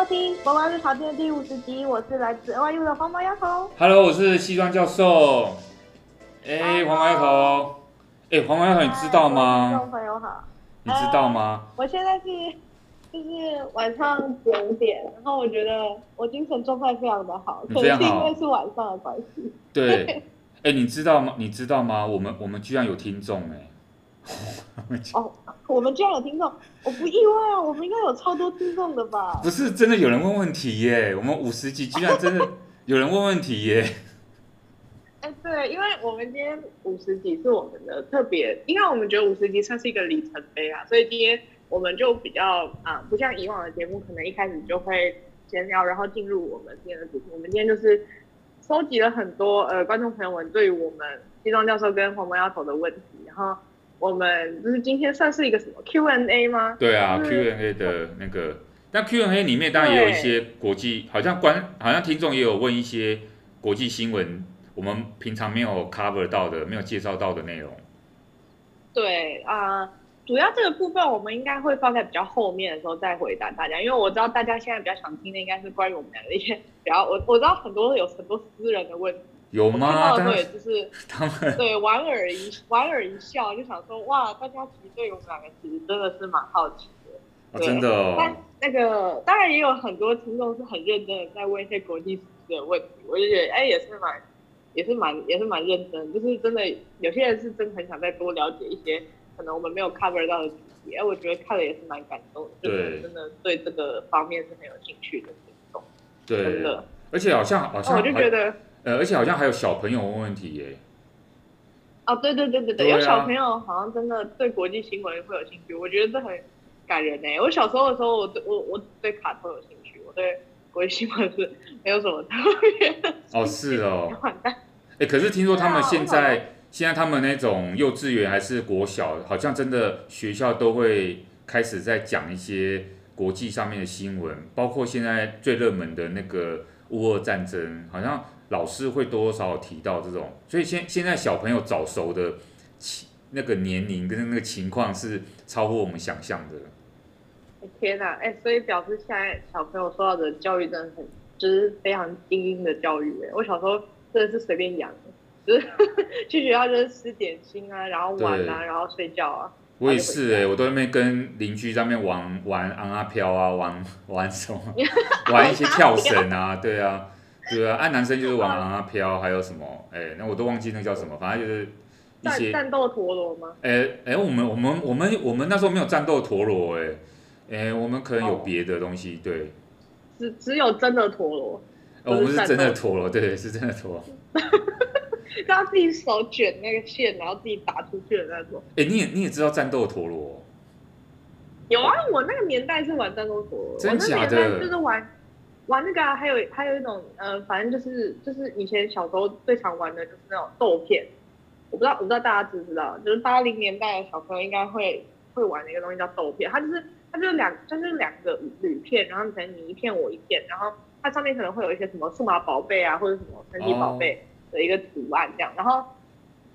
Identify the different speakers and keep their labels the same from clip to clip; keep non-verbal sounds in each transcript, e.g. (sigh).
Speaker 1: 收听《国外日常店》第五十集，我是来自 NYU 的黄毛丫头。
Speaker 2: Hello，我是西装教授。哎、欸，黄毛丫头。哎、欸，黄毛丫头，你知道吗？
Speaker 1: 观众朋友好。
Speaker 2: 你知道吗？
Speaker 1: 呃、我现在是就是晚上九点，然后我觉得我精神状态非常的好，可能是因为是晚上的关系。
Speaker 2: 对。(laughs) 哎、欸，你知道吗？你知道吗？我们我们居然有听众哎。
Speaker 1: 哦，我们居然有听众，我不意外啊，我们应该有超多听众的吧？
Speaker 2: 不是，真的有人问问题耶！我们五十集居然真的有人问问题耶！
Speaker 1: 哎、欸，对，因为我们今天五十集是我们的特别，因为我们觉得五十集算是一个里程碑啊，所以今天我们就比较啊，不像以往的节目，可能一开始就会闲聊，然后进入我们今天的主题。我们今天就是收集了很多呃观众朋友们对于我们西装教授跟黄毛丫头的问题，然后。我们就是今天算是一个什么 Q&A 吗？
Speaker 2: 对啊，Q&A 的那个，但 Q&A 里面当然也有一些国际，好像观，好像听众也有问一些国际新闻，我们平常没有 cover 到的，没有介绍到的内容。
Speaker 1: 对啊，呃，主要这个部分我们应该会放在比较后面的时候再回答大家，因为我知道大家现在比较想听的应该是关于我们两个一些比较，我我知道很多有很多私人的问题。
Speaker 2: 有吗？(laughs)
Speaker 1: 对，就是他们对莞尔一莞尔一笑，就想说哇，大家其实对我们两个其实真的是蛮好奇的。
Speaker 2: 哦、真的、哦。
Speaker 1: 但那个当然也有很多听众是很认真的在问一些国际时事的问题，我就觉得哎，也是蛮也是蛮也是蛮认真，就是真的有些人是真的很想再多了解一些可能我们没有 cover 到的主题，哎，我觉得看了也是蛮感动的，就是真的对这个方面是很有兴趣的听众。
Speaker 2: 对，
Speaker 1: 真的。
Speaker 2: 而且好像好像、
Speaker 1: 哦、我就觉得。
Speaker 2: 呃，而且好像还有小朋友问问题耶。
Speaker 1: 哦，对对对对对，对啊、有小朋友好像真的对国际新闻会有兴趣，我觉得这很感人呢。我小时候的时候，我对我我对卡通有兴趣，我对国际新闻是没有什么特别的。
Speaker 2: 哦，是哦。哎、欸，可是听说他们现在、啊、现在他们那种幼稚园还是国小，好像真的学校都会开始在讲一些国际上面的新闻，包括现在最热门的那个乌俄战争，好像。老师会多多少少提到这种，所以现现在小朋友早熟的那个年龄跟那个情况是超乎我们想象的。
Speaker 1: 天哪，哎，所以表示现在小朋友受到的教育真的很，就是非常精英的教育。哎，我小时候真的是随便养，(laughs) 就是去学校就是吃点心啊，然后玩啊，然后睡觉啊。
Speaker 2: 我也是哎，我都在那边跟邻居在那边玩玩昂啊飘啊，玩 (laughs) 玩什么，(laughs) 玩一些跳绳啊，对啊。对啊，按男生就是玩狼啊飘，还有什么？哎，那我都忘记那叫什么，反正就是一些
Speaker 1: 战斗陀螺吗？
Speaker 2: 哎哎，我们我们我们我们那时候没有战斗陀螺，哎哎，我们可能有别的东西，对。
Speaker 1: 只只有真的陀螺。
Speaker 2: 哦我们是真的陀螺，对，是真的陀螺。(laughs)
Speaker 1: 他自己手卷那个线，然后自己打出去的那种。
Speaker 2: 哎，你也你也知道战斗陀螺？
Speaker 1: 有啊，我那个年代是玩战斗陀螺，
Speaker 2: 真假的？
Speaker 1: 就是玩。玩那个啊，还有还有一种，呃，反正就是就是以前小时候最常玩的就是那种豆片，我不知道我不知道大家知不知道，就是八零年代的小朋友应该会会玩的一个东西叫豆片，它就是它就是两它就是两个铝片，然后可能你一片我一片，然后它上面可能会有一些什么数码宝贝啊或者什么神奇宝贝的一个图案这样，然后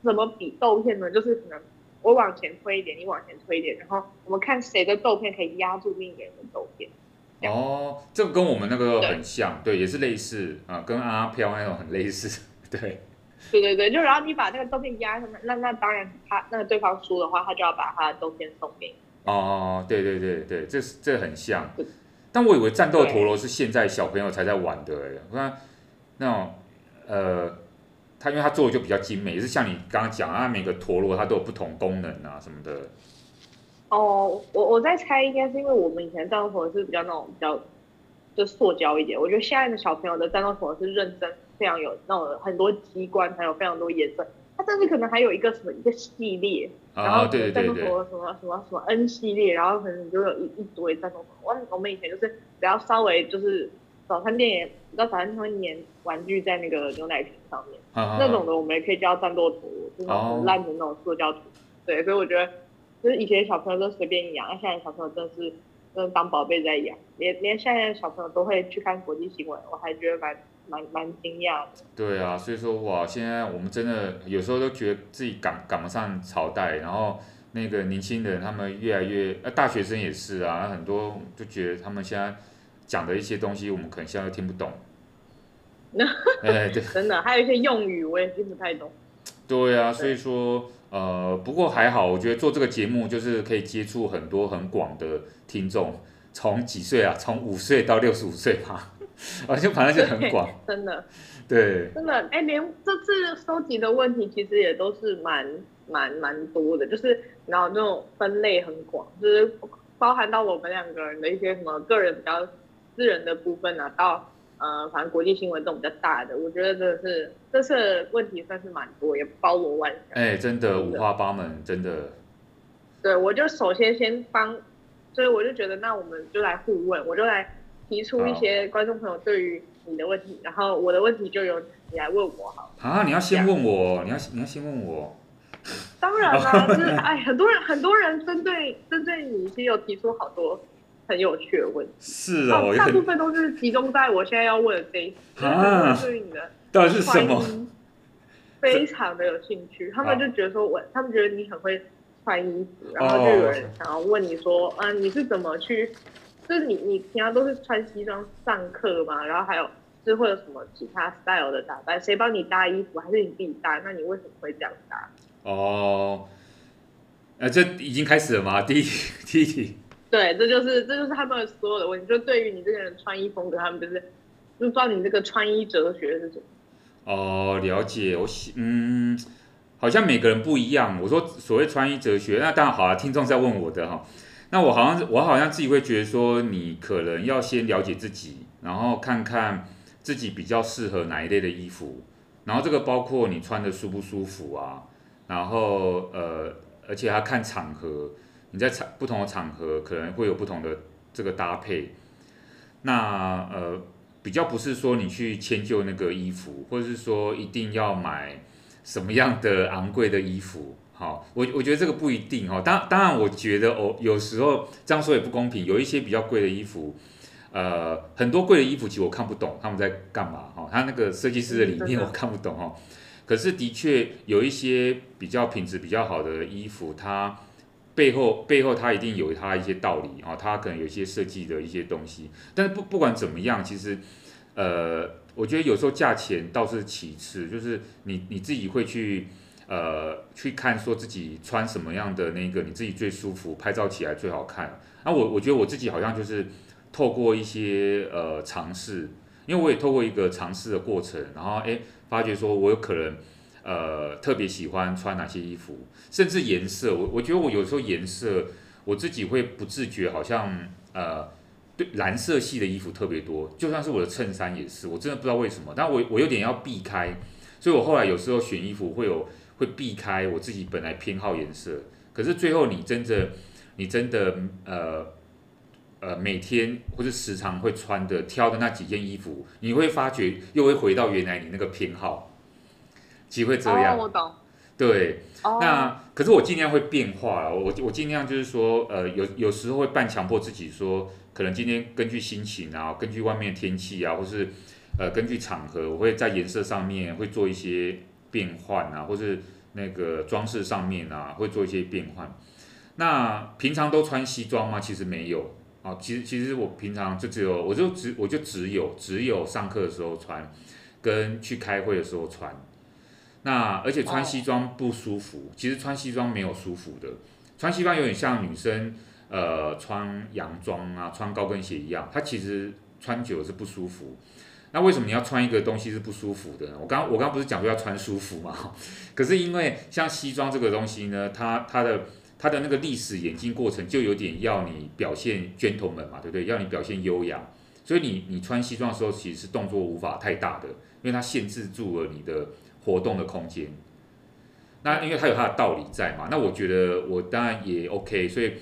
Speaker 1: 怎么比豆片呢？就是可能我往前推一点，你往前推一点，然后我们看谁的豆片可以压住另一个人的豆片。
Speaker 2: 哦，这个跟我们那个很像，对，对也是类似啊，跟阿阿飘那种很类似，(laughs) 对。
Speaker 1: 对对对，就然后你把那个照片压上面，那那当然他那个对方输的话，他就要把他的照片送给你。
Speaker 2: 哦，对对对对，这是这很像。但我以为战斗陀螺是现在小朋友才在玩的哎，我看那种呃，他因为他做的就比较精美，也是像你刚刚讲啊，每个陀螺它都有不同功能啊什么的。
Speaker 1: 哦，我我在猜，应该是因为我们以前战斗陀螺是比较那种比较就塑胶一点。我觉得现在的小朋友的战斗陀螺是认真，非常有那种很多机关，还有非常多颜色。它甚至可能还有一个什么一个系列，然后战斗陀螺什么什么什么 N 系列，然后可能就有一一堆战斗陀螺。我我们以前就是只要稍微就是早餐店也，你知道早餐店会粘玩具在那个牛奶瓶上面，啊、那种的我们也可以叫战斗陀螺，就是很烂的那种塑胶图。对，所以我觉得。就是以前小朋友都随便养，那现在小朋友真的是真的当宝贝在养，连连现在的小朋友都会去看国际新闻，我还觉得蛮蛮蛮惊讶的。
Speaker 2: 对啊，所以说哇，现在我们真的有时候都觉得自己赶赶不上朝代，然后那个年轻人他们越来越，呃，大学生也是啊，很多就觉得他们现在讲的一些东西，我们可能现在都听不懂。(laughs) 哎，对，
Speaker 1: 真的，还有一些用语我也听不太懂。
Speaker 2: 对啊，所以说，呃，不过还好，我觉得做这个节目就是可以接触很多很广的听众，从几岁啊，从五岁到六十五岁吧，(laughs) 而且反正就很广，
Speaker 1: 真的，
Speaker 2: 对，
Speaker 1: 真的，哎，连这次收集的问题其实也都是蛮蛮蛮多的，就是然后那种分类很广，就是包含到我们两个人的一些什么个人比较私人的部分啊，到。呃，反正国际新闻这种比较大的，我觉得这是这次问题算是蛮多，也包罗万象。
Speaker 2: 哎、欸，真的五花八门，真的。
Speaker 1: 对，我就首先先帮，所以我就觉得，那我们就来互问，我就来提出一些观众朋友对于你的问题，然后我的问题就由你来问我好。
Speaker 2: 啊，你要先问我，你要你要先问我。
Speaker 1: 当然啦，(laughs) 就是哎，很多人很多人针对针对你，其实有提出好多。很有趣的问题，
Speaker 2: 是哦，
Speaker 1: 大部分都是集中在我现在要问的这一题
Speaker 2: 啊，
Speaker 1: 对你的 (laughs)
Speaker 2: 到底是什么？(laughs)
Speaker 1: 非常的有兴趣，他们就觉得说我，他们觉得你很会穿衣服，然后就有人想要问你说，啊，你是怎么去？就是你你平常都是穿西装上课吗？然后还有是会有什么其他 style 的打扮？谁帮你搭衣服？还是你自己搭？那你为什么会这样搭？
Speaker 2: 哦，呃，这已经开始了吗？第一，第一题。
Speaker 1: 对，这就是这就是他们所有的问题。就对于你这个人穿衣风格，他们就是就不知道你这个穿衣哲学是什么。
Speaker 2: 哦，了解。我喜嗯，好像每个人不一样。我说所谓穿衣哲学，那当然好了。听众在问我的哈，那我好像我好像自己会觉得说，你可能要先了解自己，然后看看自己比较适合哪一类的衣服，然后这个包括你穿的舒不舒服啊，然后呃，而且还要看场合。你在场不同的场合可能会有不同的这个搭配，那呃比较不是说你去迁就那个衣服，或者是说一定要买什么样的昂贵的衣服，好，我我觉得这个不一定哈。当当然，我觉得哦，有时候这样说也不公平，有一些比较贵的衣服，呃，很多贵的衣服其实我看不懂他们在干嘛哈，他那个设计师的理念我看不懂哈。可是的确有一些比较品质比较好的衣服，它。背后背后，它一定有它一些道理啊，它可能有一些设计的一些东西。但是不不管怎么样，其实，呃，我觉得有时候价钱倒是其次，就是你你自己会去呃去看说自己穿什么样的那个你自己最舒服，拍照起来最好看。那我我觉得我自己好像就是透过一些呃尝试，因为我也透过一个尝试的过程，然后哎发觉说我有可能。呃，特别喜欢穿哪些衣服，甚至颜色，我我觉得我有时候颜色，我自己会不自觉，好像呃，对蓝色系的衣服特别多，就算是我的衬衫也是，我真的不知道为什么，但我我有点要避开，所以我后来有时候选衣服会有会避开我自己本来偏好颜色，可是最后你真的你真的呃呃每天或者时常会穿的挑的那几件衣服，你会发觉又会回到原来你那个偏好。机会这样，
Speaker 1: 哦、我懂。
Speaker 2: 对，哦、那可是我尽量会变化，我我尽量就是说，呃，有有时候会半强迫自己说，可能今天根据心情啊，根据外面的天气啊，或是呃根据场合，我会在颜色上面会做一些变换啊，或是那个装饰上面啊，会做一些变换。那平常都穿西装吗？其实没有啊，其实其实我平常就只有，我就只我就只有只有上课的时候穿，跟去开会的时候穿。那而且穿西装不舒服，oh. 其实穿西装没有舒服的，穿西装有点像女生呃穿洋装啊，穿高跟鞋一样，它其实穿久了是不舒服。那为什么你要穿一个东西是不舒服的呢？我刚我刚不是讲说要穿舒服吗？(laughs) 可是因为像西装这个东西呢，它它的它的那个历史演进过程就有点要你表现 gentleman 嘛，对不对？要你表现优雅，所以你你穿西装的时候其实是动作无法太大的，因为它限制住了你的。活动的空间，那因为它有它的道理在嘛，那我觉得我当然也 OK，所以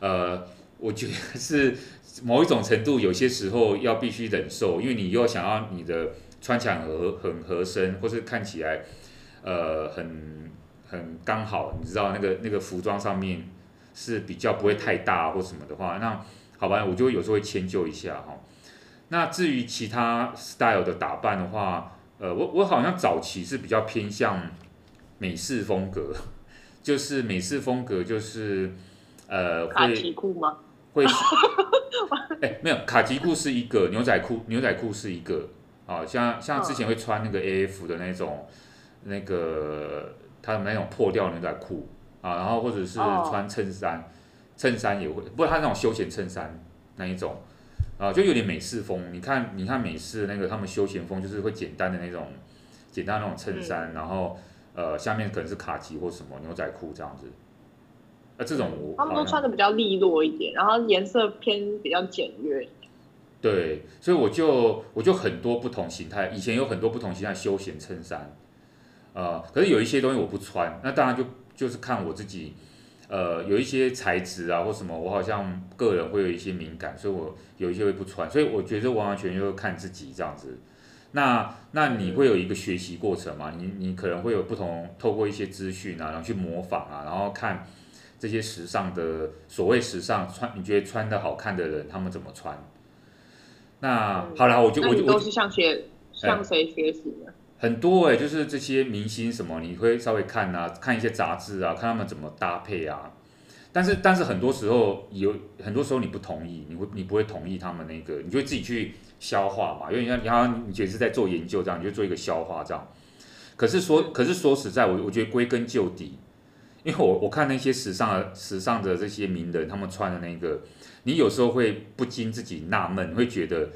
Speaker 2: 呃，我觉得是某一种程度，有些时候要必须忍受，因为你又想要你的穿起来很合很合身，或是看起来呃很很刚好，你知道那个那个服装上面是比较不会太大或什么的话，那好吧，我就有时候会迁就一下哈。那至于其他 style 的打扮的话，呃，我我好像早期是比较偏向美式风格，就是美式风格就是呃会，
Speaker 1: 卡其裤吗？(laughs)
Speaker 2: 会，哎、欸，没有，卡其裤是一个，牛仔裤牛仔裤是一个，啊，像像之前会穿那个 AF 的那种，那个他们那种破掉牛仔裤啊，然后或者是穿衬衫，衬衫也会，不过他那种休闲衬衫那一种，啊，就有点美式风。你看，你看美式那个他们休闲风就是会简单的那种，简单的那种衬衫，然后呃下面可能是卡其或什么牛仔裤这样子。啊，这种我
Speaker 1: 他们都穿的比较利落一点，然后颜色偏比较简约。
Speaker 2: 对，所以我就我就很多不同形态，以前有很多不同形态休闲衬衫，呃，可是有一些东西我不穿，那当然就就是看我自己，呃，有一些材质啊或什么，我好像个人会有一些敏感，所以我有一些会不穿，所以我觉得完完全全就看自己这样子。那那你会有一个学习过程嘛？你你可能会有不同，透过一些资讯啊，然后去模仿啊，然后看。这些时尚的所谓时尚穿，你觉得穿的好看的人，他们怎么穿？那、嗯、好了，我就我就
Speaker 1: 都是向学向谁学习的？
Speaker 2: 很多哎、就是这些明星什么，你会稍微看啊，看一些杂志啊，看他们怎么搭配啊。但是但是很多时候有很多时候你不同意，你会你不会同意他们那个，你就会自己去消化嘛。因为你看，你好像你也是在做研究这样，你就做一个消化这样。可是说可是说实在，我我觉得归根究底。因为我我看那些时尚的时尚的这些名人，他们穿的那个，你有时候会不禁自己纳闷，会觉得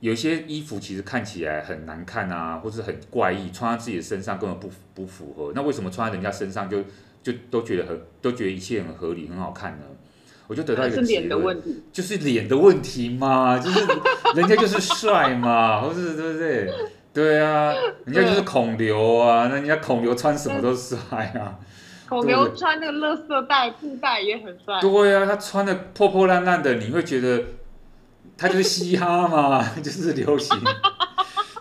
Speaker 2: 有些衣服其实看起来很难看啊，或是很怪异，穿在自己的身上根本不不符合。那为什么穿在人家身上就就都觉得很都觉得一切很合理很好看呢？我就得到一个结论，是脸的问题，就是脸的问题嘛，(laughs) 就是人家就是帅嘛，(laughs) 或是对不对？对啊，人家就是孔刘啊，那人家孔刘穿什么都帅啊。
Speaker 1: 孔刘穿那个垃圾袋布袋也很帅。
Speaker 2: 对呀、啊，他穿的破破烂烂的，你会觉得他就是嘻哈嘛，(laughs) 就是流行。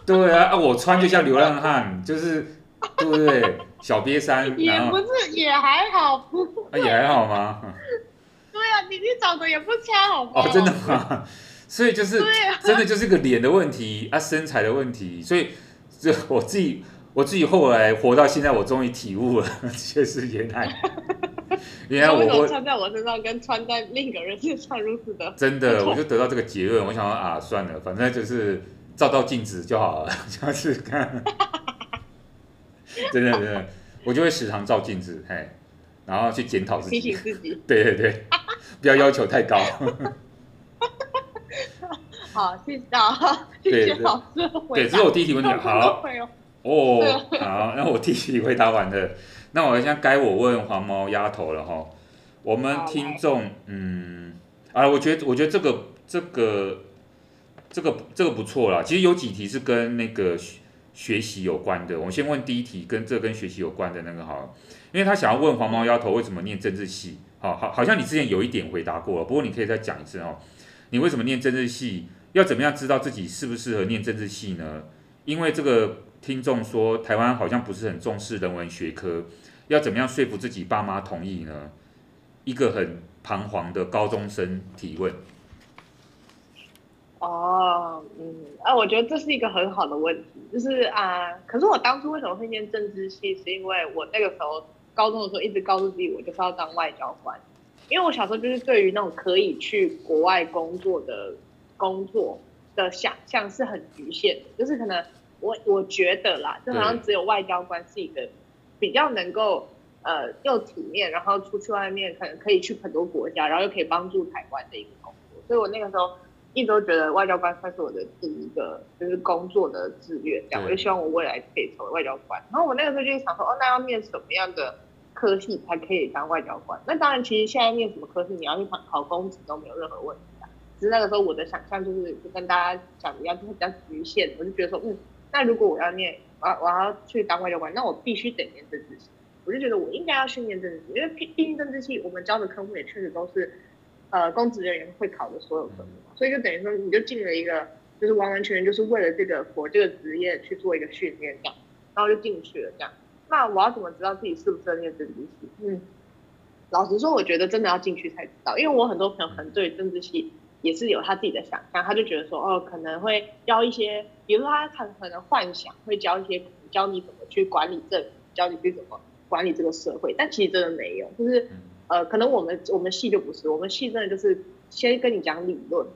Speaker 2: 对啊，啊，我穿就像流浪汉，就是对不对？小瘪三。(laughs)
Speaker 1: 也不是，也还好，不。
Speaker 2: 啊，也还好吗？(laughs)
Speaker 1: 对啊，你你长得也不差，好不好？
Speaker 2: 哦，真的吗？所以就是，真的就是个脸的问题啊，身材的问题。所以，这我自己。我自己后来活到现在，我终于体悟了，(laughs) 确实原来，(laughs) 原来我
Speaker 1: 穿在我身上跟穿在另一个人身上如此的。
Speaker 2: 真的，我就得到这个结论。我想说啊，算了，反正就是照照镜子就好了，(laughs) 下次看。真的真的，我就会时常照镜子，嘿，然后去检讨自己，
Speaker 1: 提醒自己。
Speaker 2: 对对对，不要要求太高。
Speaker 1: 好，谢谢啊，谢谢老师。
Speaker 2: 对，这是我第一题问题。好。哦，(laughs) 好，那我第一题回答完了，那我现在该我问黄毛丫头了哈。我们听众，嗯，啊，我觉得我觉得这个这个这个这个不错啦。其实有几题是跟那个学习有关的。我先问第一题，跟这跟学习有关的那个哈，因为他想要问黄毛丫头为什么念政治系，好好好像你之前有一点回答过了，不过你可以再讲一次哦。你为什么念政治系？要怎么样知道自己适不适合念政治系呢？因为这个。听众说，台湾好像不是很重视人文学科，要怎么样说服自己爸妈同意呢？一个很彷徨的高中生提问。
Speaker 1: 哦，嗯，啊，我觉得这是一个很好的问题，就是啊，可是我当初为什么会念政治系，是因为我那个时候高中的时候一直告诉自己，我就是要当外交官，因为我小时候就是对于那种可以去国外工作的工作的想象是很局限的，就是可能。我我觉得啦，就好像只有外交官是一个比较能够呃又体面，然后出去外面可能可以去很多国家，然后又可以帮助台湾的一个工作。所以我那个时候一直都觉得外交官算是我的第一个就是工作的志愿，这样我就希望我未来可以成为外交官。然后我那个时候就想说，哦，那要念什么样的科系才可以当外交官？那当然，其实现在念什么科系，你要去考考公职都没有任何问题啊。只是那个时候我的想象就是就跟大家讲的一样，就是比较局限。我就觉得说，嗯。那如果我要念，我要我要去当外交官，那我必须得念政治系。我就觉得我应该要去念政治系，因为毕毕竟政治系我们教的科目也确实都是，呃，公职人员会考的所有科目，所以就等于说你就进了一个，就是完完全全就是为了这个我这个职业去做一个训练这样，然后就进去了这样。那我要怎么知道自己适不适合念政治系？嗯，老实说，我觉得真的要进去才知道，因为我很多朋友可能对政治系。也是有他自己的想象，他就觉得说，哦，可能会教一些，比如说他可可能幻想会教一些，教你怎么去管理政府，教你去怎么管理这个社会，但其实真的没有，就是，呃，可能我们我们系就不是，我们系真的就是先跟你讲理论，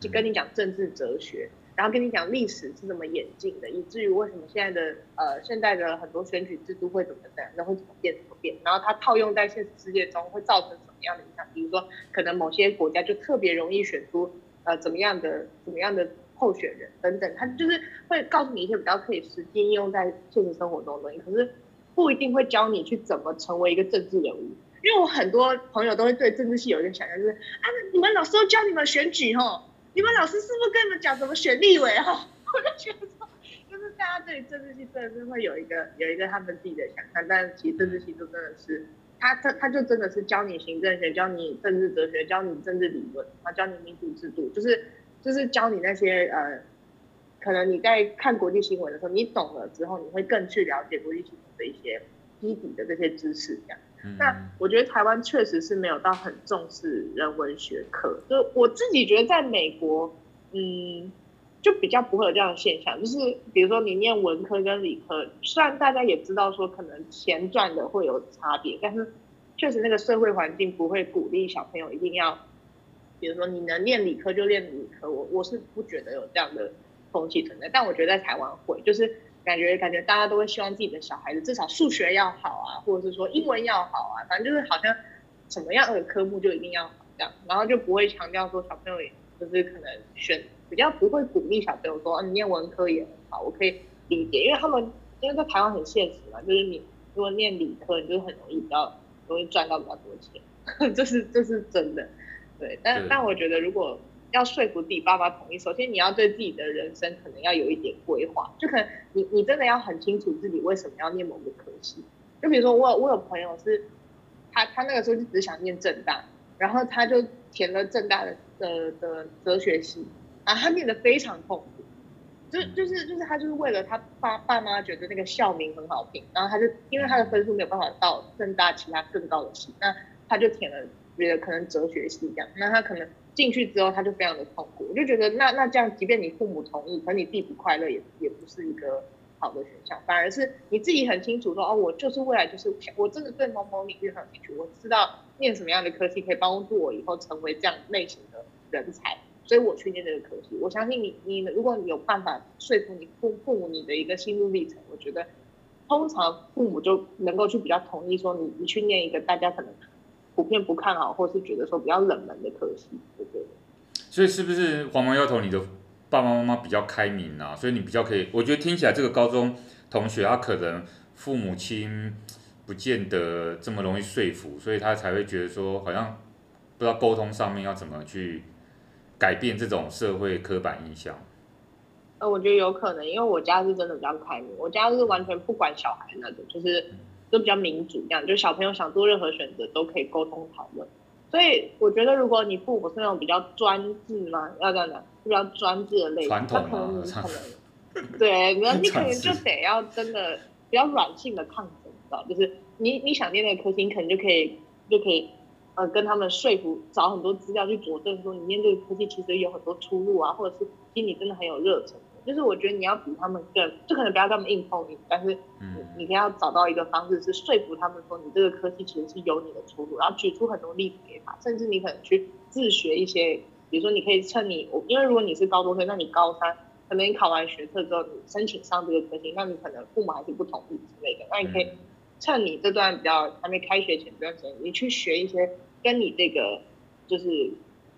Speaker 1: 就跟你讲政治哲学，然后跟你讲历史是怎么演进的，以至于为什么现在的呃现在的很多选举制度会怎么怎，然后会怎么变怎么变，然后它套用在现实世界中会造成什么样的影响？比如说，可能某些国家就特别容易选出呃怎么样的怎么样的候选人等等，他就是会告诉你一些比较可以实际应用在现实生活中的东西，可是不一定会教你去怎么成为一个政治人物。因为我很多朋友都会对政治系有一个想象，就是啊，你们老师都教你们选举吼，你们老师是不是跟你们讲怎么选立委哈？(laughs) 我就觉得说，就是大家对政治系真的是会有一个有一个他们自己的想象，但是其实政治系就真的是，他他他就真的是教你行政学，教你政治哲学，教你政治理论，然后教你民主制度，就是就是教你那些呃，可能你在看国际新闻的时候，你懂了之后，你会更去了解国际新闻的一些基底的这些知识这样。那我觉得台湾确实是没有到很重视人文学科，就我自己觉得在美国，嗯，就比较不会有这样的现象。就是比如说你念文科跟理科，虽然大家也知道说可能钱赚的会有差别，但是确实那个社会环境不会鼓励小朋友一定要，比如说你能念理科就念理科，我我是不觉得有这样的风气存在。但我觉得在台湾会，就是。感觉感觉大家都会希望自己的小孩子至少数学要好啊，或者是说英文要好啊，反正就是好像什么样的科目就一定要好这样，然后就不会强调说小朋友也就是可能选比较不会鼓励小朋友说，啊，你念文科也很好，我可以理解，因为他们因为在台湾很现实嘛，就是你如果念理科，你就很容易比较容易赚到比较多钱，(laughs) 这是这是真的，对，但但我觉得如果。要说服自己爸爸同意，首先你要对自己的人生可能要有一点规划，就可能你你真的要很清楚自己为什么要念某个科系。就比如说我有我有朋友是，他他那个时候就只想念正大，然后他就填了正大的的的哲学系，啊，他念的非常痛苦，就就是就是他就是为了他爸爸妈觉得那个校名很好听，然后他就因为他的分数没有办法到正大其他更高的系，那他就填了别的可能哲学系这样，那他可能。进去之后他就非常的痛苦，我就觉得那那这样，即便你父母同意，可你自己不快乐也也不是一个好的选项，反而是你自己很清楚说哦，我就是未来就是我真的对某某领域很有兴趣，我知道念什么样的科系可以帮助我以后成为这样类型的人才，所以我去念这个科系。我相信你你如果你有办法说服你父父母你的一个心路历程，我觉得通常父母就能够去比较同意说你你去念一个大家可能。普遍不看好，或是觉得说比较冷门的科系，对不对？
Speaker 2: 所以是不是黄毛丫头，你的爸爸妈妈比较开明啊？所以你比较可以，我觉得听起来这个高中同学他可能父母亲不见得这么容易说服，所以他才会觉得说好像不知道沟通上面要怎么去改变这种社会刻板印象。
Speaker 1: 呃，我觉得有可能，因为我家是真的比较开明，我家是完全不管小孩那种，就是。就比较民主，这样就小朋友想做任何选择都可以沟通讨论。所以我觉得，如果你父母是那种比较专制嘛，要这样讲，比较专制的类型，
Speaker 2: 传统
Speaker 1: 可能你可能对，你 (laughs) 你可能就得要真的比较软性的抗争，知道？就是你你想念那个科系，你可能就可以就可以呃跟他们说服，找很多资料去佐证说你念这个科系其实有很多出路啊，或者是心里真的很有热忱。就是我觉得你要比他们更，就可能不要这么硬碰硬，但是你你要找到一个方式是说服他们说你这个科技其实是有你的出路，然后举出很多例子给他，甚至你可能去自学一些，比如说你可以趁你，因为如果你是高中生，那你高三可能你考完学测之后你申请上这个科系，那你可能父母还是不同意之类的，那你可以趁你这段比较还没开学前这段时间，你去学一些跟你这个就是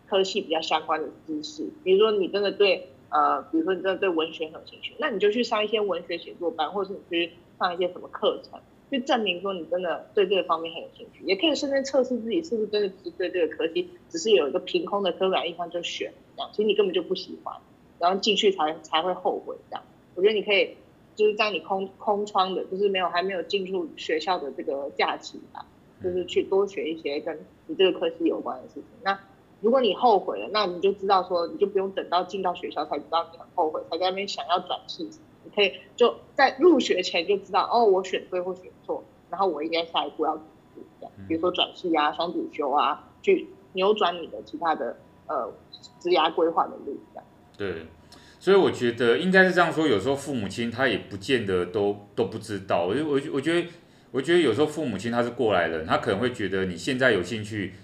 Speaker 1: 科系比较相关的知识，比如说你真的对。呃，比如说你真的对文学很有兴趣，那你就去上一些文学写作班，或者是你去上一些什么课程，去证明说你真的对这个方面很有兴趣，也可以顺便测试自己是不是真的只对这个科系，只是有一个凭空的刻板印象就选这样，其实你根本就不喜欢，然后进去才才会后悔这样。我觉得你可以就是在你空空窗的，就是没有还没有进入学校的这个假期吧，就是去多学一些跟你这个科系有关的事情。那。如果你后悔了，那你就知道说，你就不用等到进到学校才知道你很后悔，才在那边想要转系。你可以就在入学前就知道，哦，我选对或选错，然后我应该下一步要怎么做，比如说转系啊、双主修啊，去扭转你的其他的呃职涯规划的路这样。
Speaker 2: 对，所以我觉得应该是这样说。有时候父母亲他也不见得都都不知道。我我我觉得我觉得有时候父母亲他是过来人，他可能会觉得你现在有兴趣。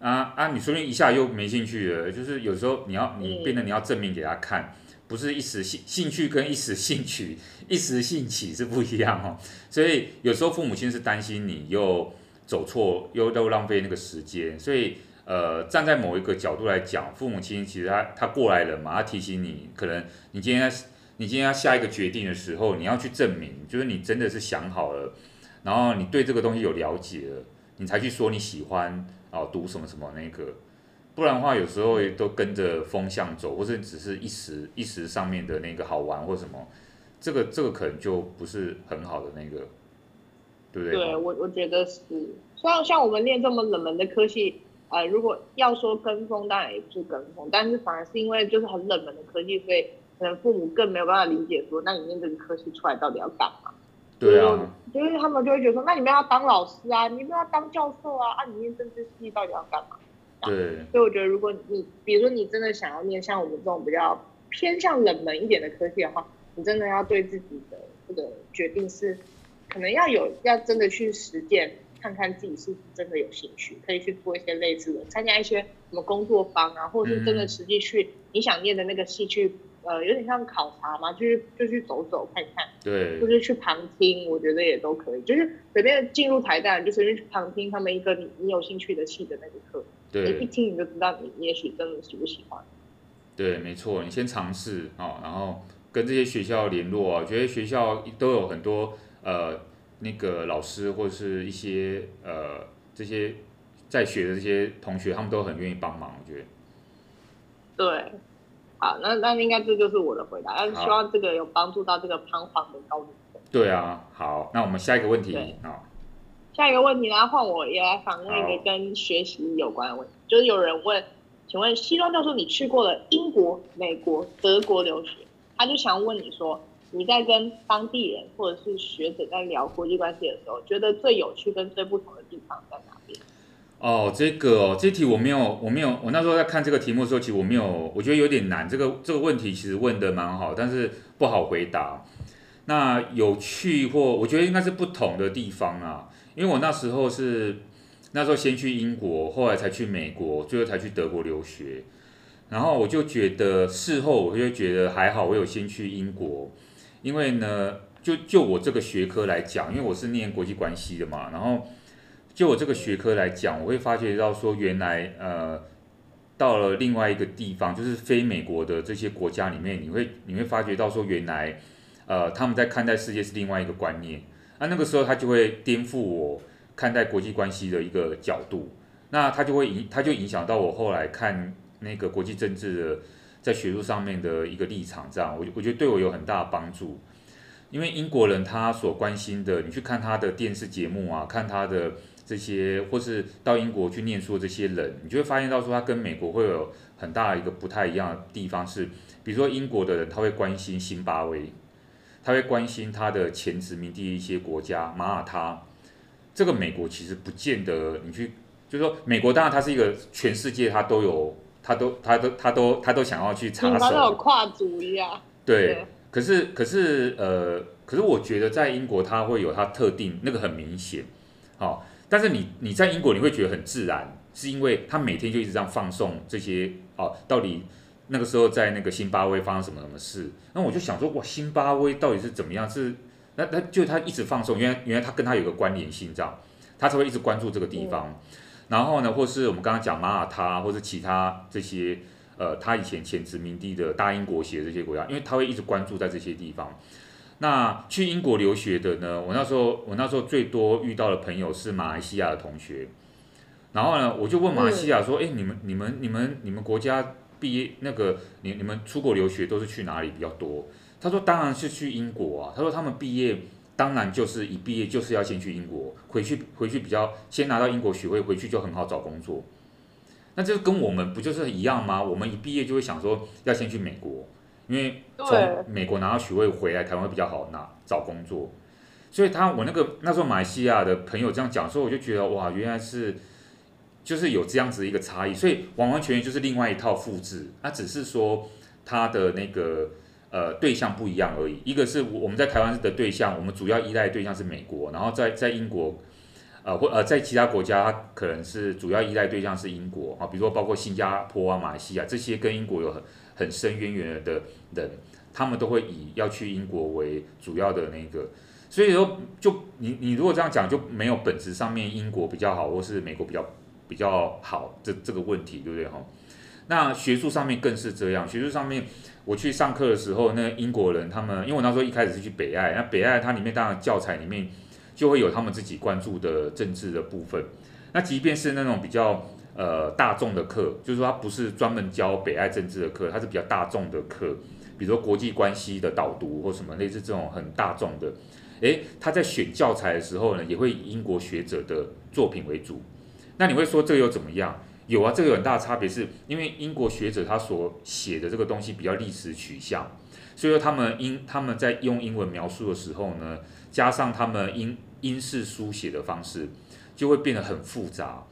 Speaker 2: 啊啊，你说不定一下又没兴趣了。就是有时候你要你变得你要证明给他看，不是一时兴兴趣跟一时兴趣 (laughs) 一时兴起是不一样哦。所以有时候父母亲是担心你又走错，又又浪费那个时间。所以呃，站在某一个角度来讲，父母亲其实他他过来人嘛，他提醒你，可能你今天你今天要下一个决定的时候，你要去证明，就是你真的是想好了，然后你对这个东西有了解了，你才去说你喜欢哦读什么什么那个，不然的话有时候也都跟着风向走，或者只是一时一时上面的那个好玩或什么，这个这个可能就不是很好的那个，对不对？
Speaker 1: 对我我觉得是，虽然像我们练这么冷门的科系。呃，如果要说跟风，当然也不是跟风，但是反而是因为就是很冷门的科技，所以可能父母更没有办法理解说，那你念这个科系出来到底要干嘛？
Speaker 2: 对啊，
Speaker 1: 就是他们就会觉得说，那你们要当老师啊，你们要当教授啊，啊，你念政治系到底要干嘛？
Speaker 2: 对，
Speaker 1: 所以我觉得如果你，比如说你真的想要念像我们这种比较偏向冷门一点的科技的话，你真的要对自己的这个决定是，可能要有要真的去实践。看看自己是不是真的有兴趣，可以去做一些类似的，参加一些什么工作坊啊，或者是真的实际去你想念的那个系去，呃，有点像考察嘛，就是就去走走看看，
Speaker 2: 对，
Speaker 1: 或者去旁听，我觉得也都可以，就是随便进入台大，就随便去旁听他们一个你你有兴趣的系的那个课，
Speaker 2: 对，
Speaker 1: 一听你就知道你你也许真的喜不喜欢。
Speaker 2: 对，没错，你先尝试啊，然后跟这些学校联络啊，觉得学校都有很多呃。那个老师或者是一些呃这些在学的这些同学，他们都很愿意帮忙，我觉得。
Speaker 1: 对，好，那那应该这就是我的回答，但是希望这个有帮助到这个彷徨的高中生。
Speaker 2: 对啊，好，那我们下一个问题啊。
Speaker 1: 下一个问题呢，换我也来访问一个跟学习有关的问题，就是有人问，请问西装教授，你去过了英国、美国、德国留学，他就想问你说。你在跟当地人或者是学者在聊国际关系的时候，觉得最有趣跟最不同的地方在哪边？
Speaker 2: 哦，这个哦，这题我没有，我没有，我那时候在看这个题目的时候，其实我没有，我觉得有点难。这个这个问题其实问得蛮好，但是不好回答。那有趣或我觉得应该是不同的地方啊，因为我那时候是那时候先去英国，后来才去美国，最后才去德国留学。然后我就觉得事后我就觉得还好，我有先去英国。因为呢，就就我这个学科来讲，因为我是念国际关系的嘛，然后就我这个学科来讲，我会发觉到说，原来呃，到了另外一个地方，就是非美国的这些国家里面，你会你会发觉到说，原来呃，他们在看待世界是另外一个观念，那那个时候他就会颠覆我看待国际关系的一个角度，那他就会影，他就影响到我后来看那个国际政治的。在学术上面的一个立场，这样。我我觉得对我有很大的帮助，因为英国人他所关心的，你去看他的电视节目啊，看他的这些，或是到英国去念书的这些人，你就会发现到说他跟美国会有很大一个不太一样的地方是，比如说英国的人他会关心新巴威，他会关心他的前殖民地一些国家马耳他，这个美国其实不见得你去，就是说美国当然它是一个全世界它都有。它都它都它都它都想要去插手，他
Speaker 1: 有跨族一
Speaker 2: 样。对，可是可是呃，可是我觉得在英国它会有它特定那个很明显，哦，但是你你在英国你会觉得很自然，是因为他每天就一直这样放送这些哦，到底那个时候在那个新巴威发生什么什么事？那我就想说哇，新巴威到底是怎么样？是那那就他一直放送，原来原来他跟他有个关联性，这样他才会一直关注这个地方。嗯然后呢，或是我们刚刚讲马耳他，或是其他这些，呃，他以前前殖民地的大英国协这些国家，因为他会一直关注在这些地方。那去英国留学的呢，我那时候我那时候最多遇到的朋友是马来西亚的同学。然后呢，我就问马来西亚说：“哎、嗯，你们你们你们你们国家毕业那个，你你们出国留学都是去哪里比较多？”他说：“当然是去英国啊。”他说：“他们毕业。”当然，就是一毕业就是要先去英国，回去回去比较先拿到英国学位，回去就很好找工作。那这跟我们不就是一样吗？我们一毕业就会想说要先去美国，因为从美国拿到学位回来，台湾会比较好拿找工作。所以他我那个那时候马来西亚的朋友这样讲，所以我就觉得哇，原来是就是有这样子一个差异，所以完完全全就是另外一套复制，那只是说他的那个。呃，对象不一样而已。一个是我们在台湾的对象，我们主要依赖对象是美国，然后在在英国，呃或呃在其他国家，它可能是主要依赖对象是英国啊，比如说包括新加坡啊、马来西亚这些跟英国有很很深渊源的人，他们都会以要去英国为主要的那个。所以说，就你你如果这样讲，就没有本质上面英国比较好，或是美国比较比较好这这个问题，对不对哈？那学术上面更是这样。学术上面，我去上课的时候，那英国人他们，因为我那时候一开始是去北爱，那北爱它里面当然教材里面就会有他们自己关注的政治的部分。那即便是那种比较呃大众的课，就是说它不是专门教北爱政治的课，它是比较大众的课，比如说国际关系的导读或什么类似这种很大众的。诶，他在选教材的时候呢，也会以英国学者的作品为主。那你会说这个又怎么样？有啊，这个有很大的差别，是因为英国学者他所写的这个东西比较历史取向，所以说他们英他们在用英文描述的时候呢，加上他们英英式书写的方式，就会变得很复杂。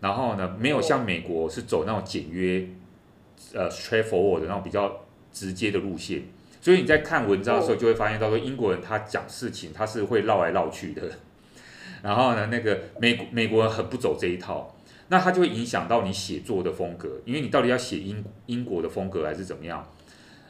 Speaker 2: 然后呢，没有像美国是走那种简约，呃，straightforward 的那种比较直接的路线。所以你在看文章的时候，就会发现到说，英国人他讲事情他是会绕来绕去的，(laughs) 然后呢，那个美国美国人很不走这一套，那他就会影响到你写作的风格，因为你到底要写英英国的风格还是怎么样，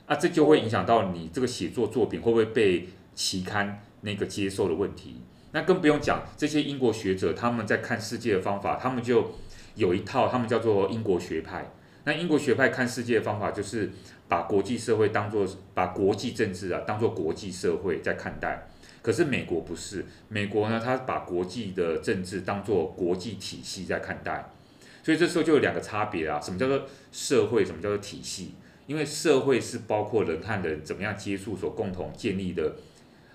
Speaker 2: 啊，这就会影响到你这个写作作品会不会被期刊那个接受的问题。那更不用讲这些英国学者他们在看世界的方法，他们就有一套，他们叫做英国学派。那英国学派看世界的方法就是。把国际社会当作把国际政治啊当作国际社会在看待，可是美国不是，美国呢，他把国际的政治当作国际体系在看待，所以这时候就有两个差别啊，什么叫做社会，什么叫做体系？因为社会是包括人和人怎么样接触所共同建立的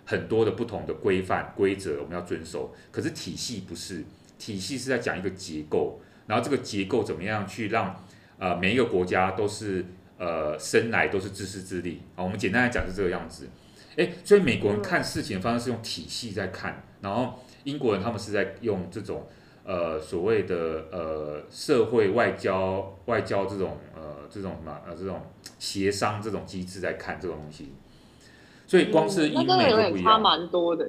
Speaker 2: 很多的不同的规范规则，我们要遵守，可是体系不是，体系是在讲一个结构，然后这个结构怎么样去让呃每一个国家都是。呃，生来都是自私自利啊。我们简单来讲是这个样子，诶，所以美国人看事情的方式是用体系在看，然后英国人他们是在用这种呃所谓的呃社会外交外交这种呃这种什么呃这种协商这种机制在看这种东西，所以光是英美就不一
Speaker 1: 样，差蛮多的。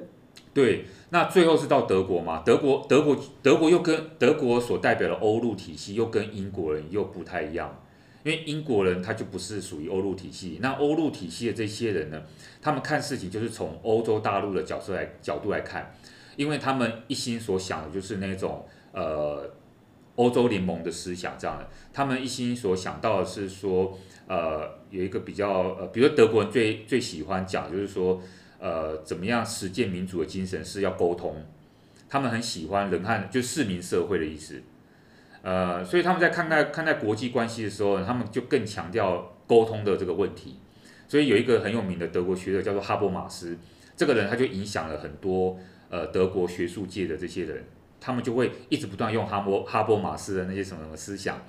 Speaker 2: 对，那最后是到德国嘛？德国德国德国又跟德国所代表的欧陆体系又跟英国人又不太一样。因为英国人他就不是属于欧陆体系，那欧陆体系的这些人呢，他们看事情就是从欧洲大陆的角色来角度来看，因为他们一心所想的就是那种呃欧洲联盟的思想这样的，他们一心所想到的是说呃有一个比较呃，比如说德国人最最喜欢讲就是说呃怎么样实践民主的精神是要沟通，他们很喜欢人和就市民社会的意思。呃，所以他们在看待看待国际关系的时候，他们就更强调沟通的这个问题。所以有一个很有名的德国学者叫做哈伯马斯，这个人他就影响了很多呃德国学术界的这些人，他们就会一直不断用哈伯哈伯马斯的那些什么什么思想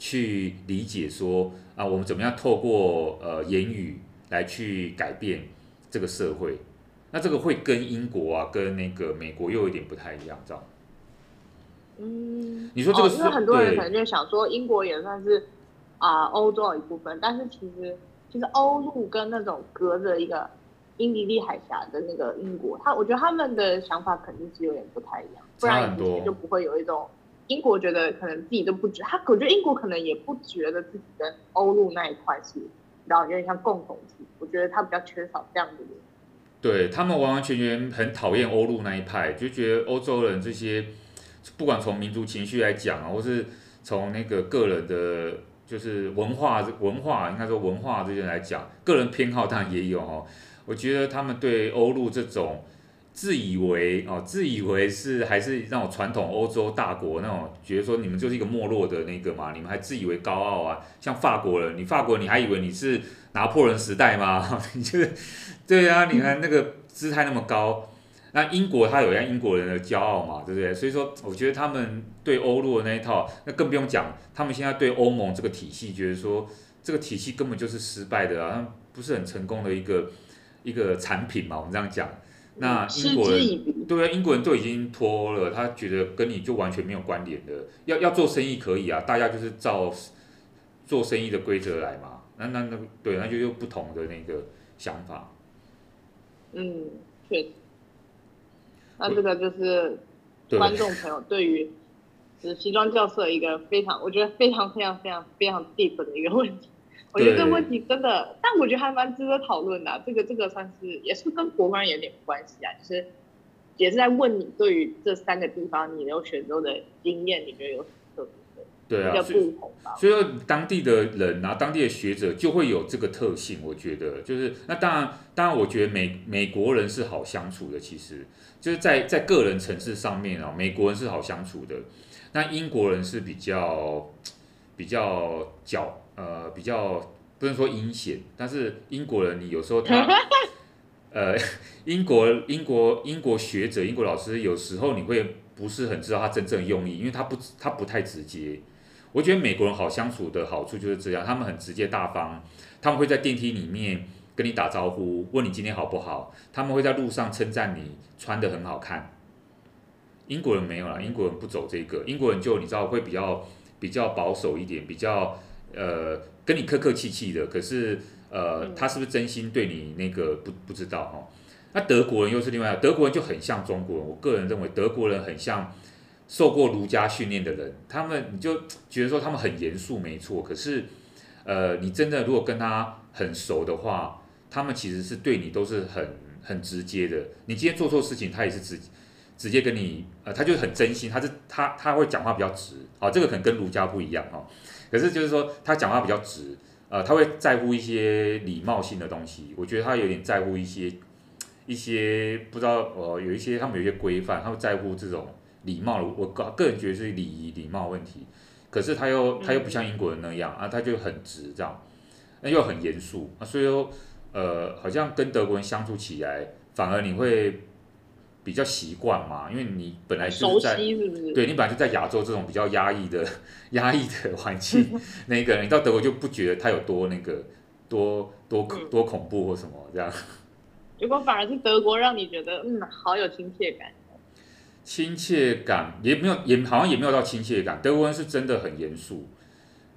Speaker 2: 去理解说啊，我们怎么样透过呃言语来去改变这个社会。那这个会跟英国啊跟那个美国又有点不太一样，知道？
Speaker 1: 嗯，
Speaker 2: 你说这个是，
Speaker 1: 因为很多人可能就想说，英国也算是啊欧洲的一部分，但是其实其实欧陆跟那种隔着一个英吉利海峡的那个英国，他我觉得他们的想法肯定是有点不太一样，不然以前就不会有一种英国觉得可能自己都不觉，他我觉得英国可能也不觉得自己跟欧陆那一块是，然后有点像共同体，我觉得他比较缺少这样的人。
Speaker 2: 对，他们完完全全很讨厌欧陆那一派，就觉得欧洲人这些。不管从民族情绪来讲啊，或是从那个个人的，就是文化文化，应该说文化这些来讲，个人偏好当然也有哦。我觉得他们对欧陆这种自以为哦，自以为是还是那种传统欧洲大国那种，觉得说你们就是一个没落的那个嘛，你们还自以为高傲啊。像法国人，你法国人你还以为你是拿破仑时代吗？(laughs) 你就是对啊，你看那个姿态那么高。那英国他有让英国人的骄傲嘛，对不对？所以说，我觉得他们对欧陆的那一套，那更不用讲，他们现在对欧盟这个体系，觉得说这个体系根本就是失败的啊，不是很成功的一个一个产品嘛，我们这样讲。那英国人对啊，英国人都已经脱了，他觉得跟你就完全没有关联的。要要做生意可以啊，大家就是照做生意的规则来嘛。那那那对，那就有不同的那个想法。
Speaker 1: 嗯，确实。那这个就是观众朋友对于就是西装教授一个非常，我觉得非常非常非常非常 deep 的一个问题。我觉得这个问题真的，但我觉得还蛮值得讨论的、啊。这个这个算是也是跟国关有点关系啊，就是也是在问你对于这三个地方你有选择的经验，你觉得有什么特别的？
Speaker 2: 对啊，
Speaker 1: 不同吧。
Speaker 2: 所以说当地的人啊，当地的学者就会有这个特性。我觉得就是那当然，当然，我觉得美美国人是好相处的，其实就是在在个人层次上面啊，美国人是好相处的。那英国人是比较比较狡。呃，比较不能说阴险，但是英国人，你有时候他，(laughs) 呃，英国英国英国学者、英国老师，有时候你会不是很知道他真正用意，因为他不他不太直接。我觉得美国人好相处的好处就是这样，他们很直接大方，他们会在电梯里面跟你打招呼，问你今天好不好，他们会在路上称赞你穿的很好看。英国人没有啦，英国人不走这个，英国人就你知道会比较比较保守一点，比较。呃，跟你客客气气的，可是呃，他是不是真心对你那个不不知道哦？那德国人又是另外，德国人就很像中国人。我个人认为德国人很像受过儒家训练的人，他们你就觉得说他们很严肃，没错。可是呃，你真的如果跟他很熟的话，他们其实是对你都是很很直接的。你今天做错事情，他也是直直接跟你呃，他就是很真心，他是他他会讲话比较直。好，这个可能跟儒家不一样哦。可是就是说，他讲话比较直，呃，他会在乎一些礼貌性的东西。我觉得他有点在乎一些一些不知道，呃，有一些他们有一些规范，他会在乎这种礼貌。我个个人觉得是礼仪礼貌问题。可是他又他又不像英国人那样啊，他就很直这样，那又很严肃啊，所以说呃，好像跟德国人相处起来，反而你会。比较习惯嘛，因为你本来就是在，对你本来就在亚洲这种比较压抑的 (laughs) 压抑的环境，(laughs) 那个你到德国就不觉得它有多那个多多多恐怖或什么这样。
Speaker 1: 结果反而是德国让你觉得嗯好有亲切感。
Speaker 2: 亲切感也没有也好像也没有到亲切感，德国人是真的很严肃，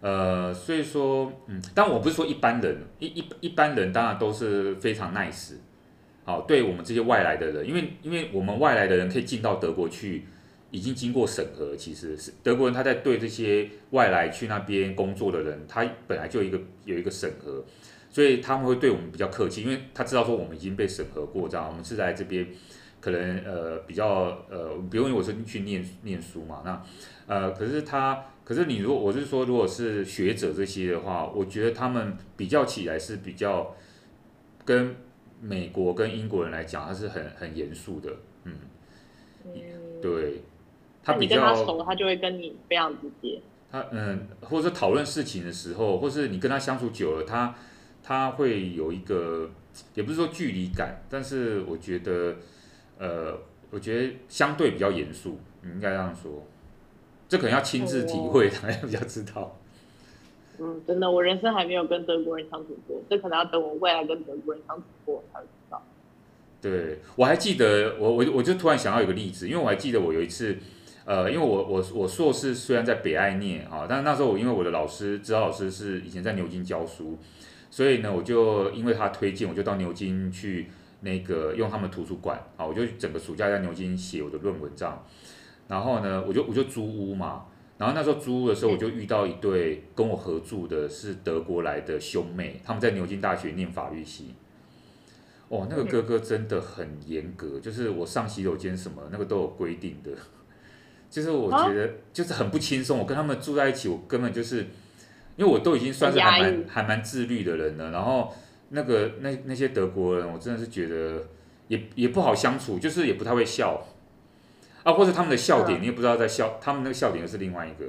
Speaker 2: 呃，所以说嗯，但我不是说一般人一一一般人当然都是非常 nice。好，对我们这些外来的人，因为因为我们外来的人可以进到德国去，已经经过审核。其实是德国人他在对这些外来去那边工作的人，他本来就有一个有一个审核，所以他们会对我们比较客气，因为他知道说我们已经被审核过，这样我们是在这边可能呃比较呃，比如我是去念念书嘛，那呃可是他可是你如果我是说如果是学者这些的话，我觉得他们比较起来是比较跟。美国跟英国人来讲，他是很很严肃的，嗯，嗯。对，他比较，熟，
Speaker 1: 他就会跟你非常直接。
Speaker 2: 他嗯，或者说讨论事情的时候，或是你跟他相处久了，他他会有一个，也不是说距离感，但是我觉得，呃，我觉得相对比较严肃，你应该这样说，这可能要亲自体会才比较知道。
Speaker 1: 嗯，真的，我人生还没有跟德国人相处过，这可能要等我未来跟德国人相处过才会知道。
Speaker 2: 对，我还记得，我我我就突然想到一个例子，因为我还记得我有一次，呃，因为我我我硕士虽然在北爱念啊，但是那时候我因为我的老师指导老师是以前在牛津教书，所以呢，我就因为他推荐，我就到牛津去那个用他们图书馆啊，我就整个暑假在牛津写我的论文这样，然后呢，我就我就租屋嘛。然后那时候租屋的时候，我就遇到一对跟我合住的是德国来的兄妹，他们在牛津大学念法律系。哦，那个哥哥真的很严格，就是我上洗手间什么那个都有规定的，(laughs) 就是我觉得就是很不轻松。我跟他们住在一起，我根本就是因为我都已经算是还蛮还蛮自律的人了。然后那个那那些德国人，我真的是觉得也也不好相处，就是也不太会笑。啊，或者他们的笑点，你也不知道在笑，他们那个笑点又是另外一个，